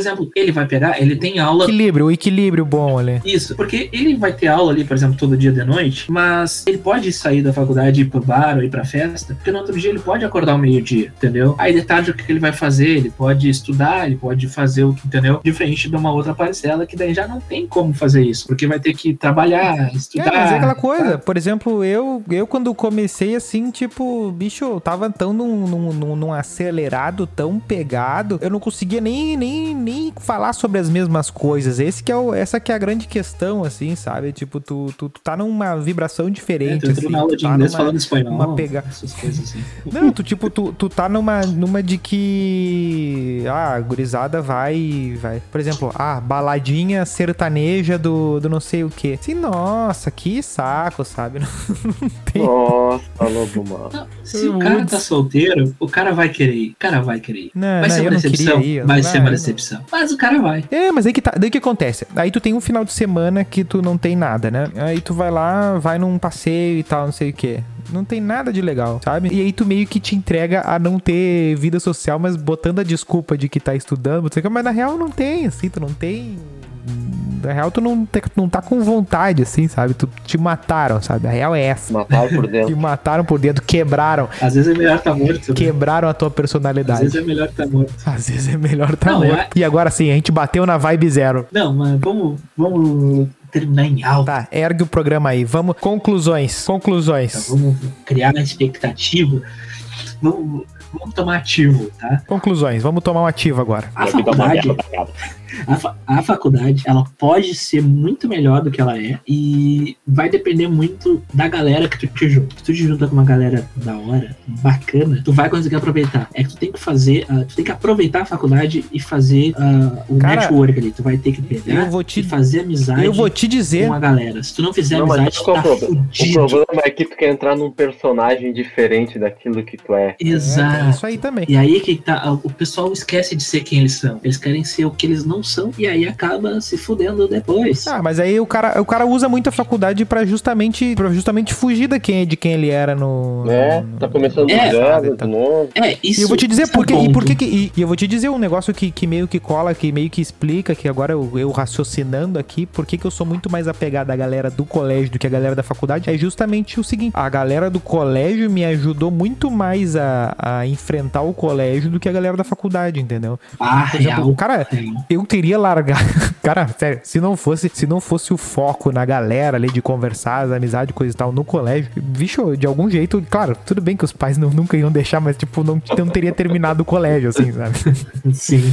exemplo, ele vai pegar, ele tem aula. Equilíbrio, o equilíbrio bom ali. Isso, porque ele vai ter aula ali, por exemplo, todo dia de noite, mas ele pode sair da faculdade e ir pro bar ou ir pra festa, porque no outro dia ele pode acordar ao meio-dia, entendeu? Aí detalhe o que ele vai fazer, ele pode estudar, ele pode fazer o que, entendeu? Diferente de uma outra parcela que daí já não tem como fazer isso, porque vai ter que trabalhar, estudar. É, mas é aquela coisa, tá? por exemplo, eu, eu quando comecei assim, tipo, bicho, eu tava tão num, num, num acelerado, tão pegado, eu não conseguia nem, nem, nem falar sobre as mesmas coisas. Esse que é o, essa que é a grande questão, assim, sabe? Tipo, tu, tu, tu tá numa vibração diferente. É, tu assim, na aula de tá inglês numa, falando espanhol. Uma pega... essas coisas assim. Não, tu, tipo, tu, tu tá numa, numa de que. Ah, a gurizada vai. vai. Por exemplo, ah, baladinha sertaneja do, do não sei o que. Assim, nossa, que saco, sabe? Não, tem... Nossa, lobo mal. Se o cara tá solteiro, o cara vai querer ir. O cara vai querer ir. Não, vai não, ser uma decepção. Ir, vai ser uma decepção. Mas o cara vai. É, mas aí que tá. Daí que acontece? Aí tu tem um final de semana que tu não tem nada, né? Aí tu vai lá, vai num passeio e tal, não sei o que. Não tem nada de legal, sabe? E aí tu meio que te entrega a não ter vida social, mas botando a desculpa de que tá estudando, mas na real não tem, assim, tu não tem na real, tu não, te, não tá com vontade, assim, sabe? Tu te mataram, sabe? A real é essa. Mataram por dentro. te mataram por dentro, quebraram. Às vezes é melhor estar tá morto. Né? Quebraram a tua personalidade. Às vezes é melhor estar tá morto. Às vezes é melhor estar tá morto. É... E agora sim, a gente bateu na vibe zero. Não, mas vamos, vamos terminar em alta. Tá, ergue o programa aí. Vamos. Conclusões. Conclusões. Tá, vamos criar uma expectativa. Vamos, vamos tomar ativo, tá? Conclusões. Vamos tomar um ativo agora. A faculdade, a, fa a, faculdade, ela pode ser muito melhor do que ela é e vai depender muito da galera que tu te junta. Se tu te junta com uma galera da hora, bacana, tu vai conseguir aproveitar. É que tu tem que fazer, uh, tu tem que aproveitar a faculdade e fazer uh, o Cara, network ali. Tu vai ter que pegar eu vou te, e fazer amizade eu vou te dizer. com a galera. Se tu não fizer não, amizade, tu tá fudido. O problema é que tu quer entrar num personagem diferente daquilo que tu é. Exato. É, isso aí também. E aí que tá, o pessoal esquece de ser quem eles são. Eles querem ser o que eles não são e aí acaba se fudendo depois. Ah, mas aí o cara, o cara usa muito a faculdade para justamente para justamente fugir de quem, de quem ele era no. É, no, tá começando é, zero, tá. de novo. É, isso. E eu vou te dizer porque é e por que e, e, eu vou te dizer um negócio que, que meio que cola, que meio que explica que agora eu, eu raciocinando aqui, por que eu sou muito mais apegado à galera do colégio do que a galera da faculdade, é justamente o seguinte: a galera do colégio me ajudou muito mais a, a enfrentar o colégio do que a galera da faculdade, entendeu? Ah, exemplo, real. Cara, eu teria largar. Cara, sério, se não fosse, se não fosse o foco na galera ali de conversar, as amizades, coisa e tal, no colégio, bicho, de algum jeito, claro, tudo bem que os pais não, nunca iam deixar, mas tipo, não, não teria terminado o colégio, assim, sabe? Sim.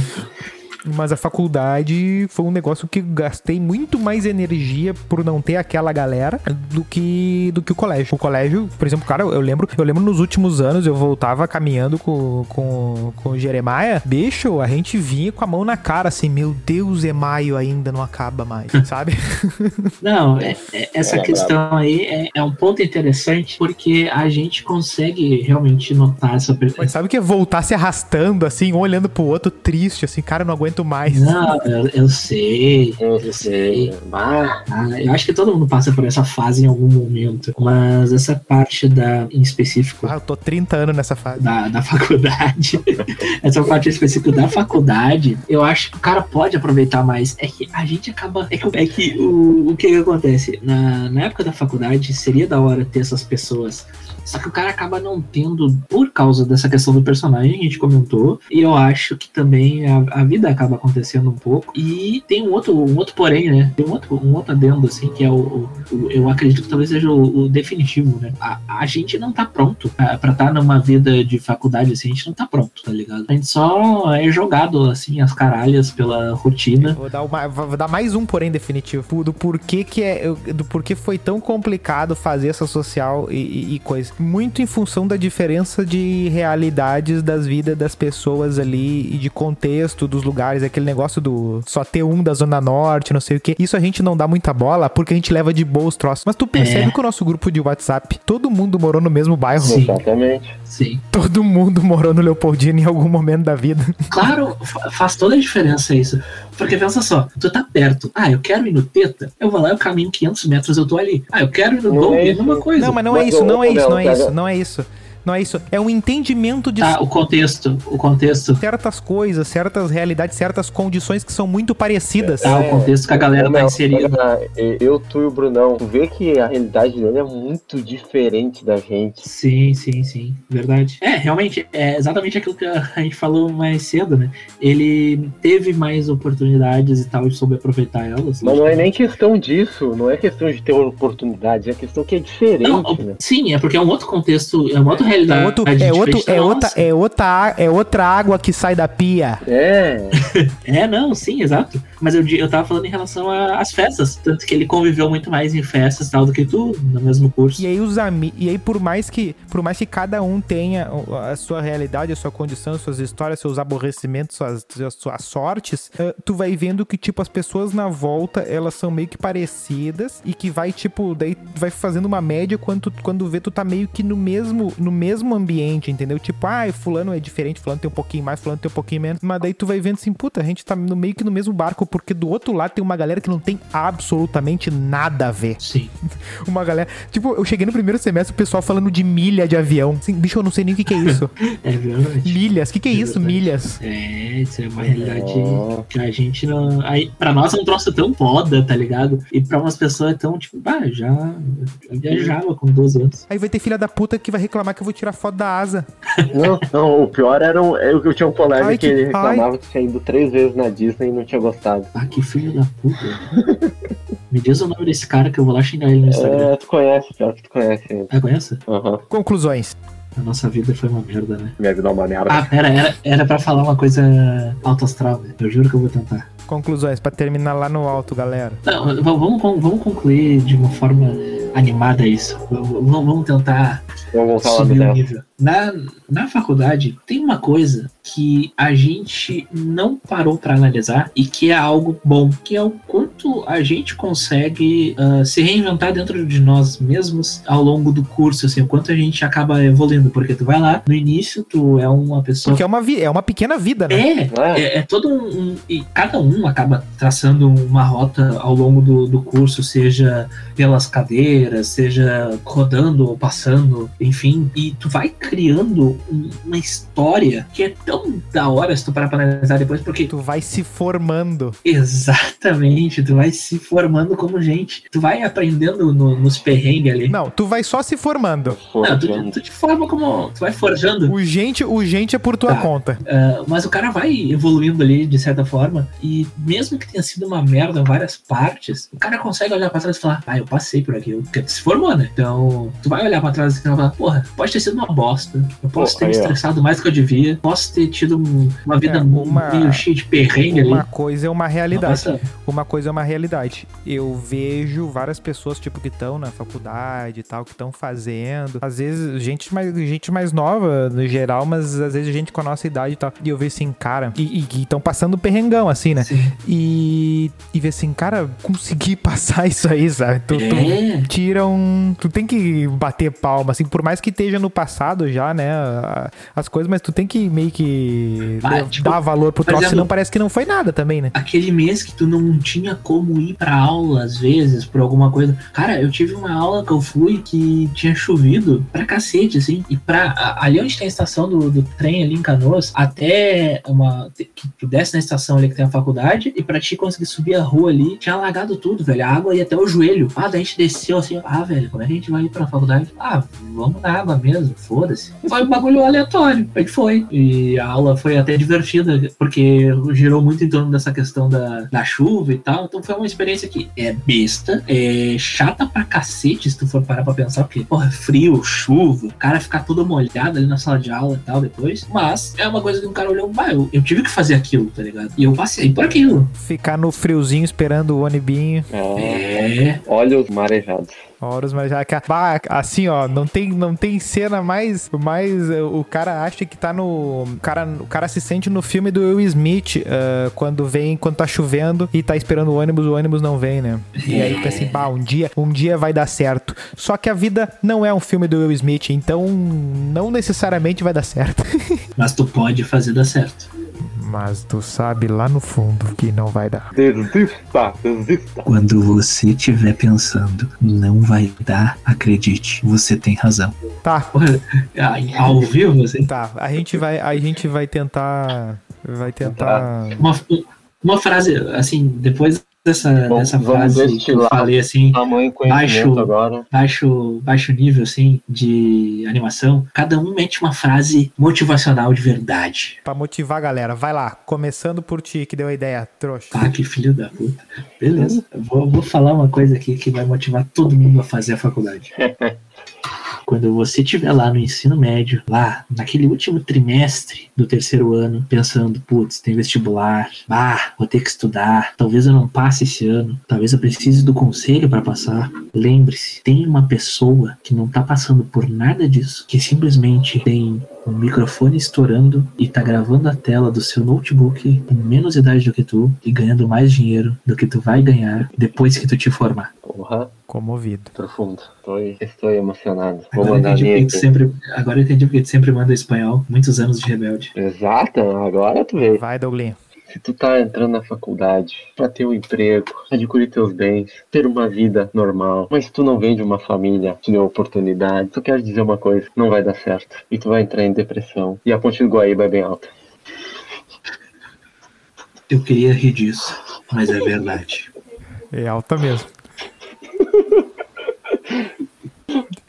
Mas a faculdade foi um negócio que gastei muito mais energia por não ter aquela galera do que do que o colégio. O colégio, por exemplo, cara, eu lembro, eu lembro nos últimos anos eu voltava caminhando com, com, com o Jeremiah, bicho, a gente vinha com a mão na cara assim, meu Deus, é maio ainda, não acaba mais, sabe? Não, é- é- essa É, questão aí é, é um ponto interessante porque a gente consegue realmente notar essa. per- Mas sabe o que é voltar se arrastando assim, um olhando pro outro triste, assim, cara, eu não aguento mais. Não, eu, eu sei. Eu Eu sei. Ah, eu acho que todo mundo passa por essa fase em algum momento. Mas essa parte da, em específico Ah, eu tô 30 anos nessa fase. da, da faculdade, essa parte específica da faculdade, eu acho que o cara pode aproveitar mais. É que a gente acaba. É que, é que o, o que, que acontece? Na, na época da faculdade, seria da hora ter essas pessoas. Só que o cara acaba não tendo, por causa dessa questão do personagem, a gente comentou. E eu acho que também a, a vida acaba acontecendo um pouco. E tem um outro, um outro porém, né? Tem um outro, um outro adendo, assim, que é o. o- eu acredito que talvez seja o, o definitivo, né? A, a gente não tá pronto pra estar numa vida de faculdade, assim, a gente não tá pronto, tá ligado? A gente só é jogado, assim, as caralhas pela rotina. Vou dar, uma- vou dar mais um porém definitivo. Do porquê que é. Do porquê foi tão complicado fazer essa social e, e- e coisa. Muito em função da diferença de realidades das vidas das pessoas ali e de contexto dos lugares. Aquele negócio do só ter um da Zona Norte, não sei o quê. Isso a gente não dá muita bola porque a gente leva de boa os troços. Mas tu percebe É. que o nosso grupo de WhatsApp, todo mundo morou no mesmo bairro. Sim. exatamente. Sim. Todo mundo morou no Leopoldino em algum momento da vida. Claro, fa- faz toda a diferença isso. Porque pensa só, tu tá perto. Ah, eu quero ir no Teta, eu vou lá, eu caminho 500 metros, eu tô ali. Ah, eu quero ir no Dom, é é a isso. mesma coisa. Não, mas não é Mas, isso, ô, não é isso, não é pega- isso, não é isso. Não é isso. É um entendimento de Tá, o contexto, o contexto. certas coisas, certas realidades, certas condições que são muito parecidas. Tá, o contexto que a galera tá inserida. Eu, tu e o Brunão, tu vê que a realidade dele é muito diferente da gente. Sim, sim, sim, verdade. É, realmente, é exatamente aquilo que a gente falou mais cedo, né? Ele teve mais oportunidades e tal, e soube aproveitar elas. Mas não é nem questão disso, não é questão de ter oportunidade, é questão que é diferente, Não, né? sim, é porque é um outro contexto, é uma outra realidade. É, outro, é, outro, é, outra, é, outra, é outra água que sai da pia. É, É, não, sim, exato. Mas eu, eu tava falando em relação a- às festas. Tanto que ele conviveu muito mais em festas tal do que tu, no mesmo curso. E aí os ami e aí por mais que por mais que cada um tenha a sua realidade, a sua condição, suas histórias, seus aborrecimentos, suas, suas, suas sortes, eh, tu vai vendo que tipo as pessoas na volta, elas são meio que parecidas e que vai tipo daí tu vai fazendo uma média quando quando vê tu tá meio que no mesmo no mesmo ambiente, entendeu? Tipo, ah, fulano é diferente, fulano tem um pouquinho mais, fulano tem um pouquinho menos, mas daí tu vai vendo assim, puta, a gente tá no meio que no mesmo barco porque do outro lado tem uma galera que não tem absolutamente nada a ver Sim. uma galera. Tipo, eu cheguei no primeiro semestre, o pessoal falando de milha de avião. Assim, bicho, eu não sei nem o que, que é isso. É verdade. Milhas, o que, que é É isso? verdade. Milhas. É, isso é uma realidade Oh. que a gente não. Aí, pra nós é um troço tão foda, tá ligado? E pra umas pessoas é tão, tipo, ah, já, já viajava com 12 anos. Aí vai ter filha da puta que vai reclamar que eu vou tirar foto da asa. não, não, o pior era um, eu, eu tinha um colega Ai, que que- ele reclamava que tinha ido três vezes na Disney e não tinha gostado. Ah, que filho da puta. Me diz o nome desse cara que eu vou lá xingar ele no Instagram. É, tu conhece, pior que tu conhece ele. Ah, conhece? Aham. Conclusões. A nossa vida foi uma merda, né? Minha vida é uma merda. Ah, pera, era, era pra falar uma coisa alto astral, né? Eu juro que eu vou tentar. Conclusões, pra terminar lá no alto, galera. Não, vamos, vamos concluir de uma forma animada isso. Vamos, vamos tentar Vamos voltar lá subir o Léo. nível. Na, na faculdade, tem uma coisa que a gente não parou pra analisar e que é algo bom, que é o quanto a gente consegue ah, se reinventar dentro de nós mesmos ao longo do curso, assim, o quanto a gente acaba evoluindo, porque tu vai lá, no início tu é uma pessoa Porque é uma, é uma pequena vida, né? é, É. é, é todo um, um- E cada um acaba traçando uma rota ao longo do, do curso, seja pelas cadeiras, seja rodando ou passando, enfim. E tu vai criando um- uma história que é tão da hora se tu parar pra analisar depois, porque Tu vai se formando. exatamente, tu vai se formando como gente. Tu vai aprendendo no- nos perrengues ali. Não, tu vai só se formando. Não, tu, tu te forma como. Tu vai forjando. O gente, o gente é por tua Tá. conta. Uh, mas o cara vai evoluindo ali de certa forma e mesmo que tenha sido uma merda em várias partes, o cara consegue olhar pra trás e falar, ah, eu passei por aqui, porque tu se formou, né? Então, tu vai olhar pra trás e falar, porra, pode ter sido uma bosta, bosta. Eu posso Pô, ter me estressado mais do que eu devia. Posso ter tido um- uma vida É, uma- meio cheia de perrengue ali. Uma coisa é uma realidade. Nossa, Uma coisa é uma realidade. Eu vejo várias pessoas, tipo, que estão na faculdade e tal, que estão fazendo. Às vezes, gente mais, gente mais nova, no geral, mas às vezes gente com a nossa idade e tal. E eu vejo assim, cara, e estão passando perrengão, assim, né? Sim. E, e ver assim, cara, consegui passar isso aí, sabe? Tu, tu É. tira um. Tu tem que bater palma, assim, por mais que esteja no passado já, né? As coisas, mas tu tem que meio que Ah, le- tipo, dar valor pro troço, exemplo- senão parece que não foi nada também, né? Aquele mês que tu não tinha como ir pra aula, às vezes, por alguma coisa. Cara, eu tive uma aula que eu fui que tinha chovido pra cacete, assim. E pra. Ali onde tem a estação do, do trem ali em Canoas, até uma. Que tu desce na estação ali que tem a faculdade, e pra ti conseguir subir a rua ali, tinha alagado tudo, velho. A água ia até o joelho. Ah, daí a gente desceu assim, ah, velho, como é que a gente vai ir pra faculdade? Ah, vamos na água mesmo, foda-se. Foi um bagulho aleatório. A gente foi. E a aula foi até divertida, porque girou muito em torno dessa questão da, da chuva e tal. Então foi uma experiência que é besta, é chata pra cacete, se tu for parar pra pensar, porque, porra, frio, chuva, o cara ficar todo molhado ali na sala de aula e tal depois. Mas é uma coisa que um cara olhou, bah, eu, eu tive que fazer aquilo, tá ligado? E eu passei por aquilo. Ficar no friozinho esperando o onibinho. É. É. Olha os marejados. Já que bah, assim, ó, não tem, não tem cena mais, mais eh, o cara acha que tá no, o cara, o cara se sente no filme do Will Smith eh, quando vem, quando tá chovendo e tá esperando o ônibus, o ônibus não vem, né? E aí pensa assim, bah, um dia, um dia vai dar certo. Só que a vida não é um filme do Will Smith, então não necessariamente vai dar certo. Mas tu pode fazer dar certo. Mas tu sabe lá no fundo que não vai dar. Desista, desista. Quando você estiver pensando, não vai dar, acredite, você tem razão. Tá, Ao vivo, assim. tá. A gente vai, a gente vai tentar, vai tentar. Uma, uma frase, assim, depois dessa, Bom, dessa frase que eu falei, assim, conhecimento Baixo. agora. baixo, baixo nível, assim, de animação, cada um mete uma frase motivacional de verdade. Pra motivar a galera. Vai lá, começando por ti, que deu a ideia, trouxa. Ah, que filho da puta. Beleza. Vou, vou falar uma coisa aqui que vai motivar todo mundo a fazer a faculdade. Quando você estiver lá no ensino médio, lá naquele último trimestre do terceiro ano, pensando, putz, tem vestibular, ah, vou ter que estudar, talvez eu não passe esse ano, talvez eu precise do conselho para passar. Lembre-se, tem uma pessoa que não tá passando por nada disso, que simplesmente tem um microfone estourando e tá gravando a tela do seu notebook com menos idade do que tu e ganhando mais dinheiro do que tu vai ganhar depois que tu te formar. Porra, Comovido. profundo. Estou, estou emocionado. Vou Agora eu, mandar entendi porque link. tu sempre, agora eu entendi porque tu sempre manda espanhol. Muitos anos de rebelde. Exato, agora tu vê. Vai, Douglinho. Se tu tá entrando na faculdade pra ter um emprego, adquirir teus bens, ter uma vida normal, mas tu não vem de uma família que deu oportunidade, tu quer dizer uma coisa, não vai dar certo. E tu vai entrar em depressão. E a ponte do Guaíba é bem alta. Eu queria rir disso, mas é verdade. É alta mesmo.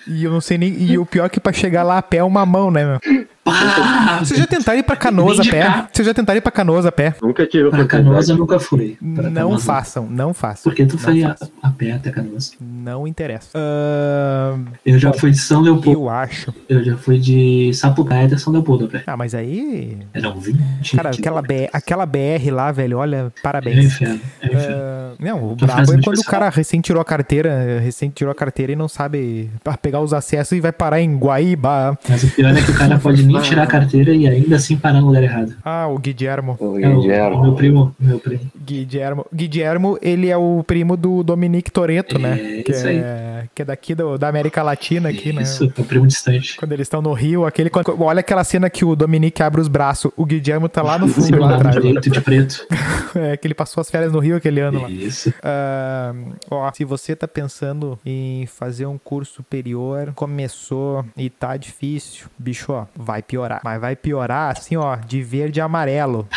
E eu não sei nem. E o pior é que pra chegar lá a pé é uma mão, né, meu? Pá! Vocês já tentaram ir pra Canoas a pé? Vocês já tentaram ir pra Canoas a pé? Nunca tive Pra. Canoas eu nunca fui. Pra Não Canoas, façam, não façam. Porque tu Não foi a, a pé até Canoas. Não interessa. Ahn, Eu já fui de São Leopoldo. eu acho. Eu já fui de Sapucaia até São Leopoldo a pé. Ah, mas aí. Eram 20. Cara, aquela, B, aquela BR lá, velho, olha, É um parabéns. inferno. É um inferno. Ah, não, o brabo é quando o cara recém tirou a carteira, recém tirou a carteira e não sabe pegar os acessos e vai parar em Guaíba. Mas o pior é que o cara pode nem tirar a carteira e ainda assim parar no lugar errado. Ah, o Guillermo. O É o, o meu primo, meu primo. Guillermo. Guillermo, ele é o primo do Dominique Toretto, né? É, Que isso aí. é, que é daqui do- da América Latina aqui, né? Isso, meu primo distante. Quando eles estão no Rio, aquele. quando- olha aquela cena que o Dominique abre os braços, o Guillermo tá lá no fundo, Seu lá lado atrás. direito de preto. É, que ele passou as férias no Rio aquele ano lá. Isso. Ah, ó, se você tá pensando em fazer um curso superior, começou e tá difícil, bicho, ó, vai piorar. Mas vai piorar assim, ó, de verde a amarelo.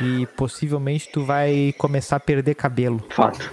E possivelmente tu vai começar a perder cabelo. Fato.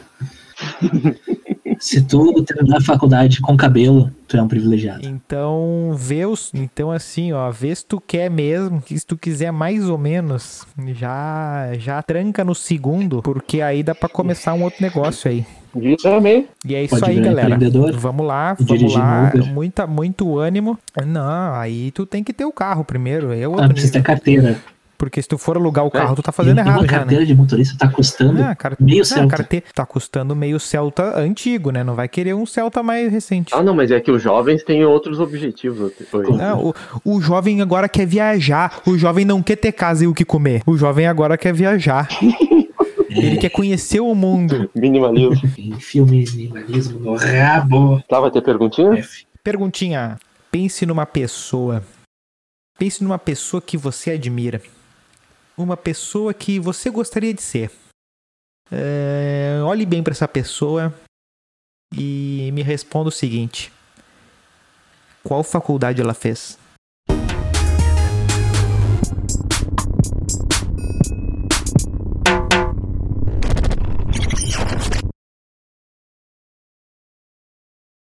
Se tu terminar a faculdade com cabelo, tu é um privilegiado. Então, vê os. Então, assim, ó, vê se tu quer mesmo, que se tu quiser mais ou menos, já, já tranca no segundo, porque aí dá pra começar um outro negócio aí. Vi também. E é isso Pode aí, galera. Vamos lá, vamos lá. Uber. Muita, muito ânimo. Não, aí tu tem que ter o carro primeiro. É Ah, precisa ter carteira. Porque se tu for alugar o É, carro, tu tá fazendo E errado uma já, né? carteira de motorista tá custando Ah, cara, meio ah, Celta. carte- tá custando meio Celta antigo, né? Não vai querer um Celta mais recente. Ah, não, mas é que os jovens têm outros objetivos. Não, o, o jovem agora quer viajar. O jovem não quer ter casa e o que comer. O jovem agora quer viajar. Ele quer conhecer o mundo. Minimalismo. Enfia o minimalismo no rabo. Tá, vai ter perguntinha? F. Perguntinha. Pense numa pessoa. Pense numa pessoa que você admira. Uma pessoa que você gostaria de ser. É, olhe bem para essa pessoa e me responda o seguinte: Qual faculdade ela fez?